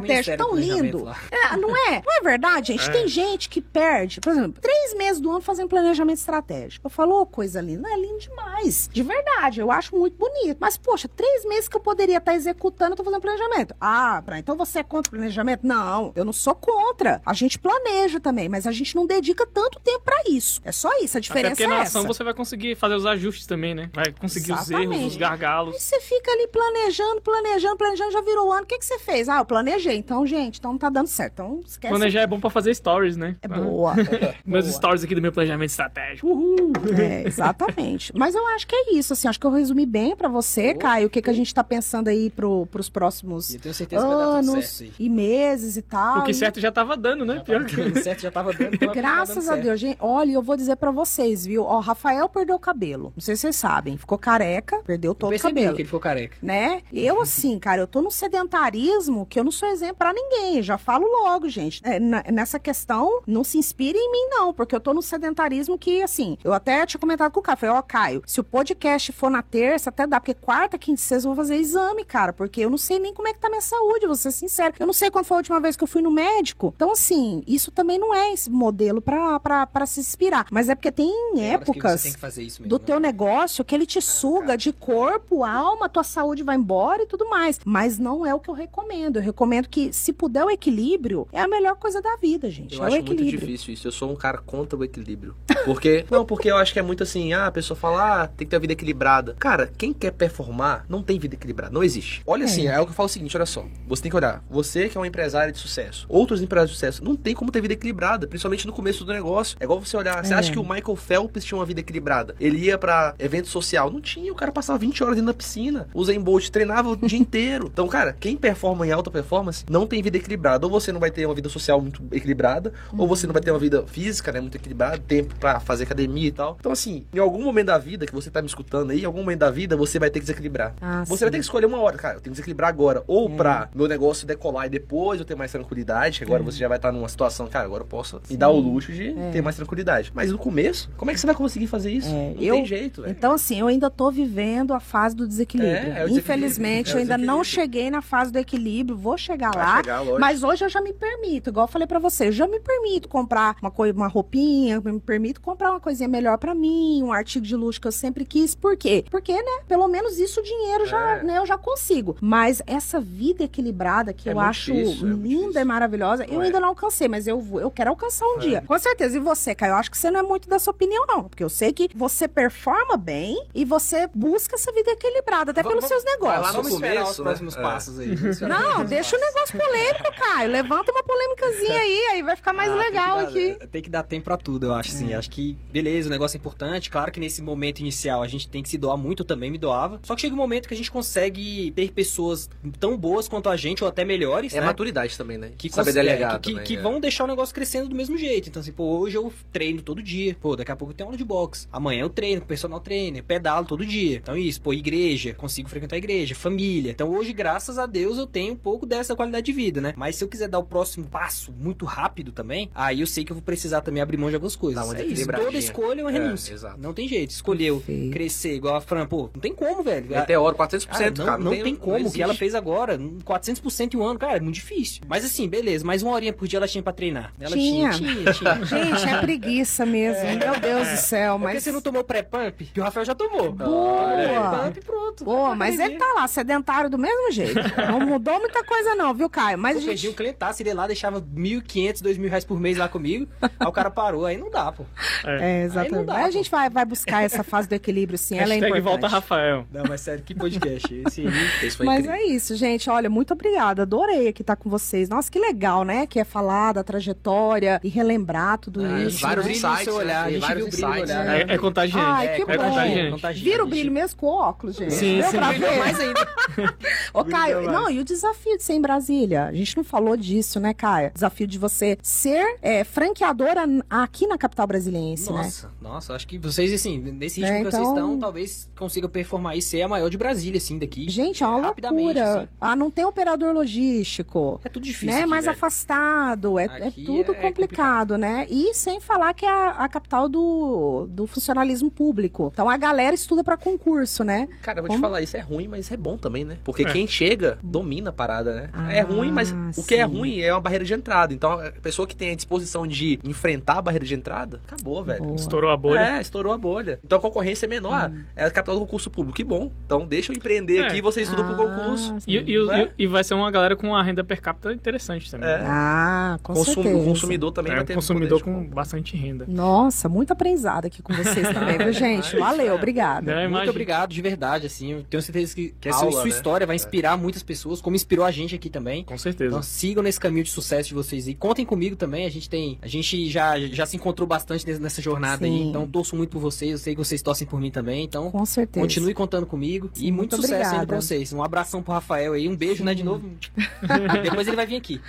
Ministério do tão Planejamento lindo. É, não é? Não é verdade, gente? É. Tem gente que perde, por exemplo, três meses do ano fazendo planejamento estratégico. Eu falo, ô, coisa linda. É lindo demais. De verdade, eu acho muito bonito. Mas, poxa, três meses que eu poderia estar executando, eu tô fazendo planejamento. Ah, então você é contra o planejamento? Não, eu não sou contra. A gente planeja também, mas a gente não dedica tanto tempo pra isso. É só isso, a Até diferença porque é na essa. ação você vai conseguir fazer os ajustes também, né? Vai conseguir os erros, Exatamente. os gargalos. Aí você fica ali planejando, planejando, planejando, já virou o ano. O que, que você fez? Ah, eu planejei. Então, gente, então não tá dando certo. Então, esquece. Planejar é bom pra fazer stories, né? É boa. *laughs* Meus Boa. stories aqui do meu planejamento estratégico. Uhul! É, exatamente. Mas eu acho que é isso, assim, acho que eu resumi bem pra você, Boa. Caio, o que, que a gente tá pensando aí pro, pros próximos E eu tenho certeza que vai dar tudo anos certo e meses e tal. Porque E- certo já tava dando, né? Pior Já que. tava dando certo, já tava dando. então vai Graças dando a certo. Deus, gente. Olha, eu vou dizer pra vocês, viu? Ó, Rafael perdeu o cabelo. Não sei se vocês sabem. Ficou careca, perdeu Eu todo o cabelo. que ele ficou careca. né? Eu, assim, cara, eu tô no sedentarismo que eu não sou exemplo pra ninguém. Já falo logo, gente. É, nessa questão, não se inspire em mim, não, porque eu tô no sedentarismo que, assim, eu até tinha comentado com o Caio. Falei, ó, Caio, se o podcast for na terça, até dá, porque quarta, quinta e sexta eu vou fazer exame, cara, porque eu não sei nem como é que tá minha saúde, vou ser sincero. Eu não sei quando foi a última vez que eu fui no médico. Então, assim, isso também não é esse modelo pra, pra, pra se inspirar. Mas é porque tem Tem que épocas Você tem que mesmo. do né? teu negócio que ele te suga de corpo, alma, tua saúde vai embora e tudo mais. Mas não é o que eu recomendo. Eu recomendo que, se puder o equilíbrio, é a melhor coisa da vida, gente. Eu é o acho muito equilíbrio. difícil isso. Eu sou um cara contra o equilíbrio. Porque. *laughs* não, porque eu acho que é muito assim, ah, a pessoa fala, ah, tem que ter a vida equilibrada. Cara, quem quer performar não tem vida equilibrada. Não existe. Olha assim, é o que eu falo o seguinte, olha só. Você tem que olhar. Você que é um empresário de sucesso, outros empresários de sucesso, não tem como ter vida equilibrada, principalmente no começo do negócio. É igual você olhar. Você É. acha que o Michael Phelps tinha uma vida equilibrada? Ele ia pra evento social? Não tinha. O cara passava 20 horas dentro da piscina. O Zen Bolt treinava o dia *laughs* inteiro. Então, cara, quem performa em alta performance não tem vida equilibrada. Ou você não vai ter uma vida social muito equilibrada, ou você não vai ter uma vida física, né, muito equilibrada, tempo pra fazer academia e tal. Então, assim, em algum momento da vida que você tá me escutando aí, em algum momento da vida você vai ter que desequilibrar. Ah, Você sim. vai ter que escolher uma hora, cara. Eu tenho que desequilibrar agora. Ou pra meu negócio decolar e depois eu ter mais tranquilidade, que agora você já vai estar numa situação, cara, agora eu posso me dar o luxo de ter mais tranquilidade. Mas no começo, como é que você vai conseguir fazer isso? É, não eu- tem jeito, velho. Então, assim, eu ainda tô vivendo a fase do desequilíbrio. É, é desequilíbrio. Infelizmente, É eu ainda não desequilíbrio. cheguei na fase do equilíbrio. Vou chegar Vai lá. chegar. Mas hoje eu já me permito, igual eu falei pra você, eu já me permito comprar uma, coi- uma roupinha, me permito comprar uma coisinha melhor pra mim, um artigo de luxo que eu sempre quis. Por quê? Porque, né, pelo menos isso o dinheiro já, É. né, eu já consigo. Mas essa vida equilibrada que É eu acho difícil, é linda e maravilhosa, eu Não ainda não alcancei, mas eu vou, eu quero alcançar um dia. Com certeza. E você, Caio, eu acho que você não é muito dessa opinião não, porque eu sei que você performa bem e você busca essa vida equilibrada, até Vamos- pelos seus vai lá negócios. no Vamos esperar começo, os né? próximos É. passos aí. *laughs* Não, deixa o negócio polêmico, Caio. Levanta uma polêmicazinha aí, aí vai ficar mais Ah, tem que legal dar- aqui. Tem que dar tempo pra tudo, eu acho, sim. Acho que, beleza, o negócio é importante. Claro que nesse momento inicial a gente tem que se doar muito, eu também me doava. Só que chega um momento que a gente consegue ter pessoas tão boas quanto a gente, ou até melhores, É né? maturidade também, né? que, Saber é, delegar que, que- também, que é. vão deixar o negócio crescendo do mesmo jeito. Então, assim, pô, hoje eu treino todo dia. Pô, daqui a pouco eu tenho aula de boxe. Amanhã eu treino com personal trainer, pedalo todo dia. Então, isso, pô, igreja, consigo frequentar a igreja, família. Então, hoje, graças a Deus, eu tenho um pouco dessa qualidade de vida, né? Mas se eu quiser dar o próximo passo muito rápido também, aí eu sei que eu vou precisar também abrir mão de algumas coisas. Uma É isso, toda escolha é uma É, renúncia. exato. não tem jeito. Escolheu Perfeito. crescer igual a Fran, pô, não tem como, velho. Meteoro, 400%, Cara, não, cara. não tem, como. o que ela fez agora, 400% em um ano, cara, é muito difícil. Mas assim, beleza, mais uma horinha por dia ela tinha pra treinar. Ela Tinha. tinha, tinha, tinha. Gente, é preguiça mesmo. Meu Deus do céu, Porque mas. você não tomou pré-pump, que o Rafael já tomou. Boa! Pré-pump, pronto. Pô, mas ele tá lá, sedentário do mesmo jeito. Não mudou muita coisa, não, viu, Caio? Mas Eu a perdi um gente. clientaço, ele lá, deixava 1.500, 2.000 reais por mês lá comigo. aí o cara parou, aí não dá, pô. É, exatamente. Aí não dá, Aí a gente vai, vai buscar essa fase do equilíbrio, sim. Ela é importante. volta Rafael. Não, mas sério, que podcast esse. Esse foi Mas incrível. é isso, gente. Olha, muito obrigada. Adorei aqui estar com vocês. Nossa, que legal, né? Que é falar da trajetória e relembrar tudo É, isso. vários né? insights, né? olhar, gente vários insights, olhar. né? É, é contagiante. Ai, que é bom. contagiante. Contagiante. Vira o brilho mesmo com óculos, gente. Sim, Deu sim. pra ver? mais ainda. *laughs* Ô, Caio, mais. não, e o desafio de ser em Brasília? A gente não falou disso, né, Caio? Desafio de você ser é, franqueadora aqui na capital brasiliense, né? Nossa, nossa, acho que vocês, assim, nesse ritmo É, que vocês então- estão, talvez consigam performar e ser a maior de Brasília, assim, daqui. Gente, é uma Rapidamente, loucura. assim. Ah, não tem operador logístico. É tudo difícil. né, aqui, mais velho. afastado, é, é tudo é complicado, né? E sem falar que é a, a capital do, do funcionalismo público. Então a galera estuda pra concurso, né? Cara, eu vou Como? te falar, isso é ruim, mas é bom também, né? Porque É. quem chega domina a parada, né? Ah, é ruim, mas o que é sim. ruim é uma barreira de entrada. Então, a pessoa que tem a disposição de enfrentar a barreira de entrada, acabou, velho. Boa. Estourou a bolha. É, estourou a bolha. Então a concorrência é menor. Ah, É a capital do concurso público. Que bom. Então deixa eu empreender É. aqui e você estuda pro Ah, concurso. E, e, Né? e- vai ser uma galera com uma renda per capita interessante também. É. né? Ah, com Consum- certeza. o consumidor também É vai um ter consumidor com bastante renda. Nossa, muito aprendizado aqui com vocês também, viu, *laughs* gente? Valeu, é. Obrigada. É, Muito obrigado, de verdade, assim. Eu tenho certeza que, que essa Aula, sua né? história vai inspirar muitas pessoas, como inspirou a gente aqui também. Com certeza. Então sigam nesse caminho de sucesso de vocês aí. Contem comigo também. A gente tem. A gente já, já se encontrou bastante nessa- jornada aí. Sim. Então torço muito por vocês. Eu sei que vocês torcem por mim também. Então Com certeza. continue contando comigo. Sim, e muito, muito sucesso ainda obrigada. pra vocês. Um abração pro Rafael aí. Um beijo, né, de novo. *laughs* Depois ele vai vir aqui.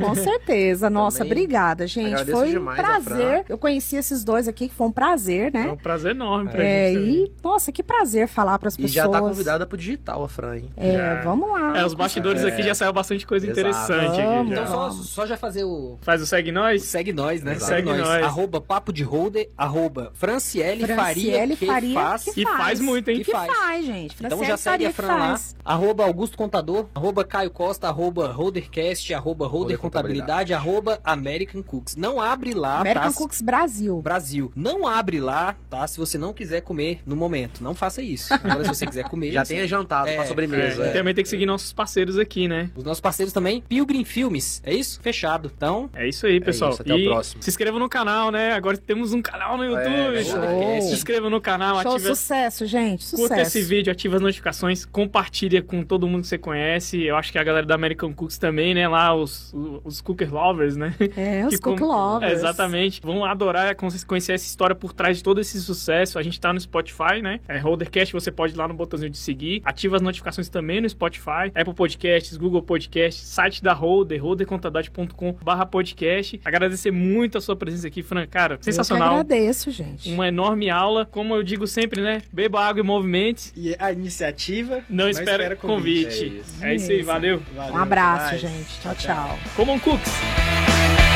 Com certeza. Nossa, Também obrigada, gente. agradeço Foi um prazer. Eu conheci esses dois aqui, que foi um prazer, É né? um prazer enorme pra É, gente. também. E, nossa, que prazer falar pras E pessoas. já tá convidada pro digital, a Fran, hein? É, Já. vamos lá. É, os bastidores É. aqui já saiu bastante coisa Exato. interessante Vamos. aqui. Então só, só já fazer o. Faz o segue o nós? Segue nós, né? Exato. Segue nós. Arroba Papo de Holder, arroba Franciele, Franciele Faria, que Faria, faz. que E faz muito, hein? Que faz. faz, gente. Então Franciele já segue Faria a que Fran lá, faz. arroba Augusto Contador, arroba Caio Costa, arroba Holdercast, arroba Holder Holder Contabilidade, arroba American Cooks. Não abre lá, American tá? Cooks Brasil. Brasil. Não abre lá, tá? Se você não quiser comer no no momento. Não faça isso. Agora, se você quiser comer, *laughs* Já você- tenha jantado, É, pra sobremesa. E é. também tem que seguir nossos parceiros aqui, né? Os nossos parceiros também, Pilgrim Filmes, é isso? Fechado. Então, É isso aí, pessoal. isso, até o e próximo. se inscreva no canal, né? Agora temos um canal no YouTube. Show. Se inscreva no canal, Show, ative sucesso, gente. Sucesso. Curta esse vídeo, ativa as notificações, compartilha com todo mundo que você conhece. Eu acho que a galera da American Cooks também, né? Lá, os, os Cooker Lovers, né? É, os Que com- Cook Lovers. É, exatamente. Vão adorar con- conhecer essa história por trás de todo esse sucesso. A gente tá no Spotify, né? É Holdercast, você pode ir lá no botãozinho de seguir. Ativa as notificações também no Spotify, Apple Podcasts, Google Podcasts, site da Holder, holdercontabilidade.com barra podcast. Agradecer muito a sua presença aqui, Fran. Cara, Eu que sensacional. agradeço, gente. Uma enorme aula. Como eu digo sempre, né? Beba água e movimente. E a iniciativa Não, espera convite. É isso. É isso aí, valeu. Valeu, Um abraço, mais. gente. Tchau, tchau. Common Cooks.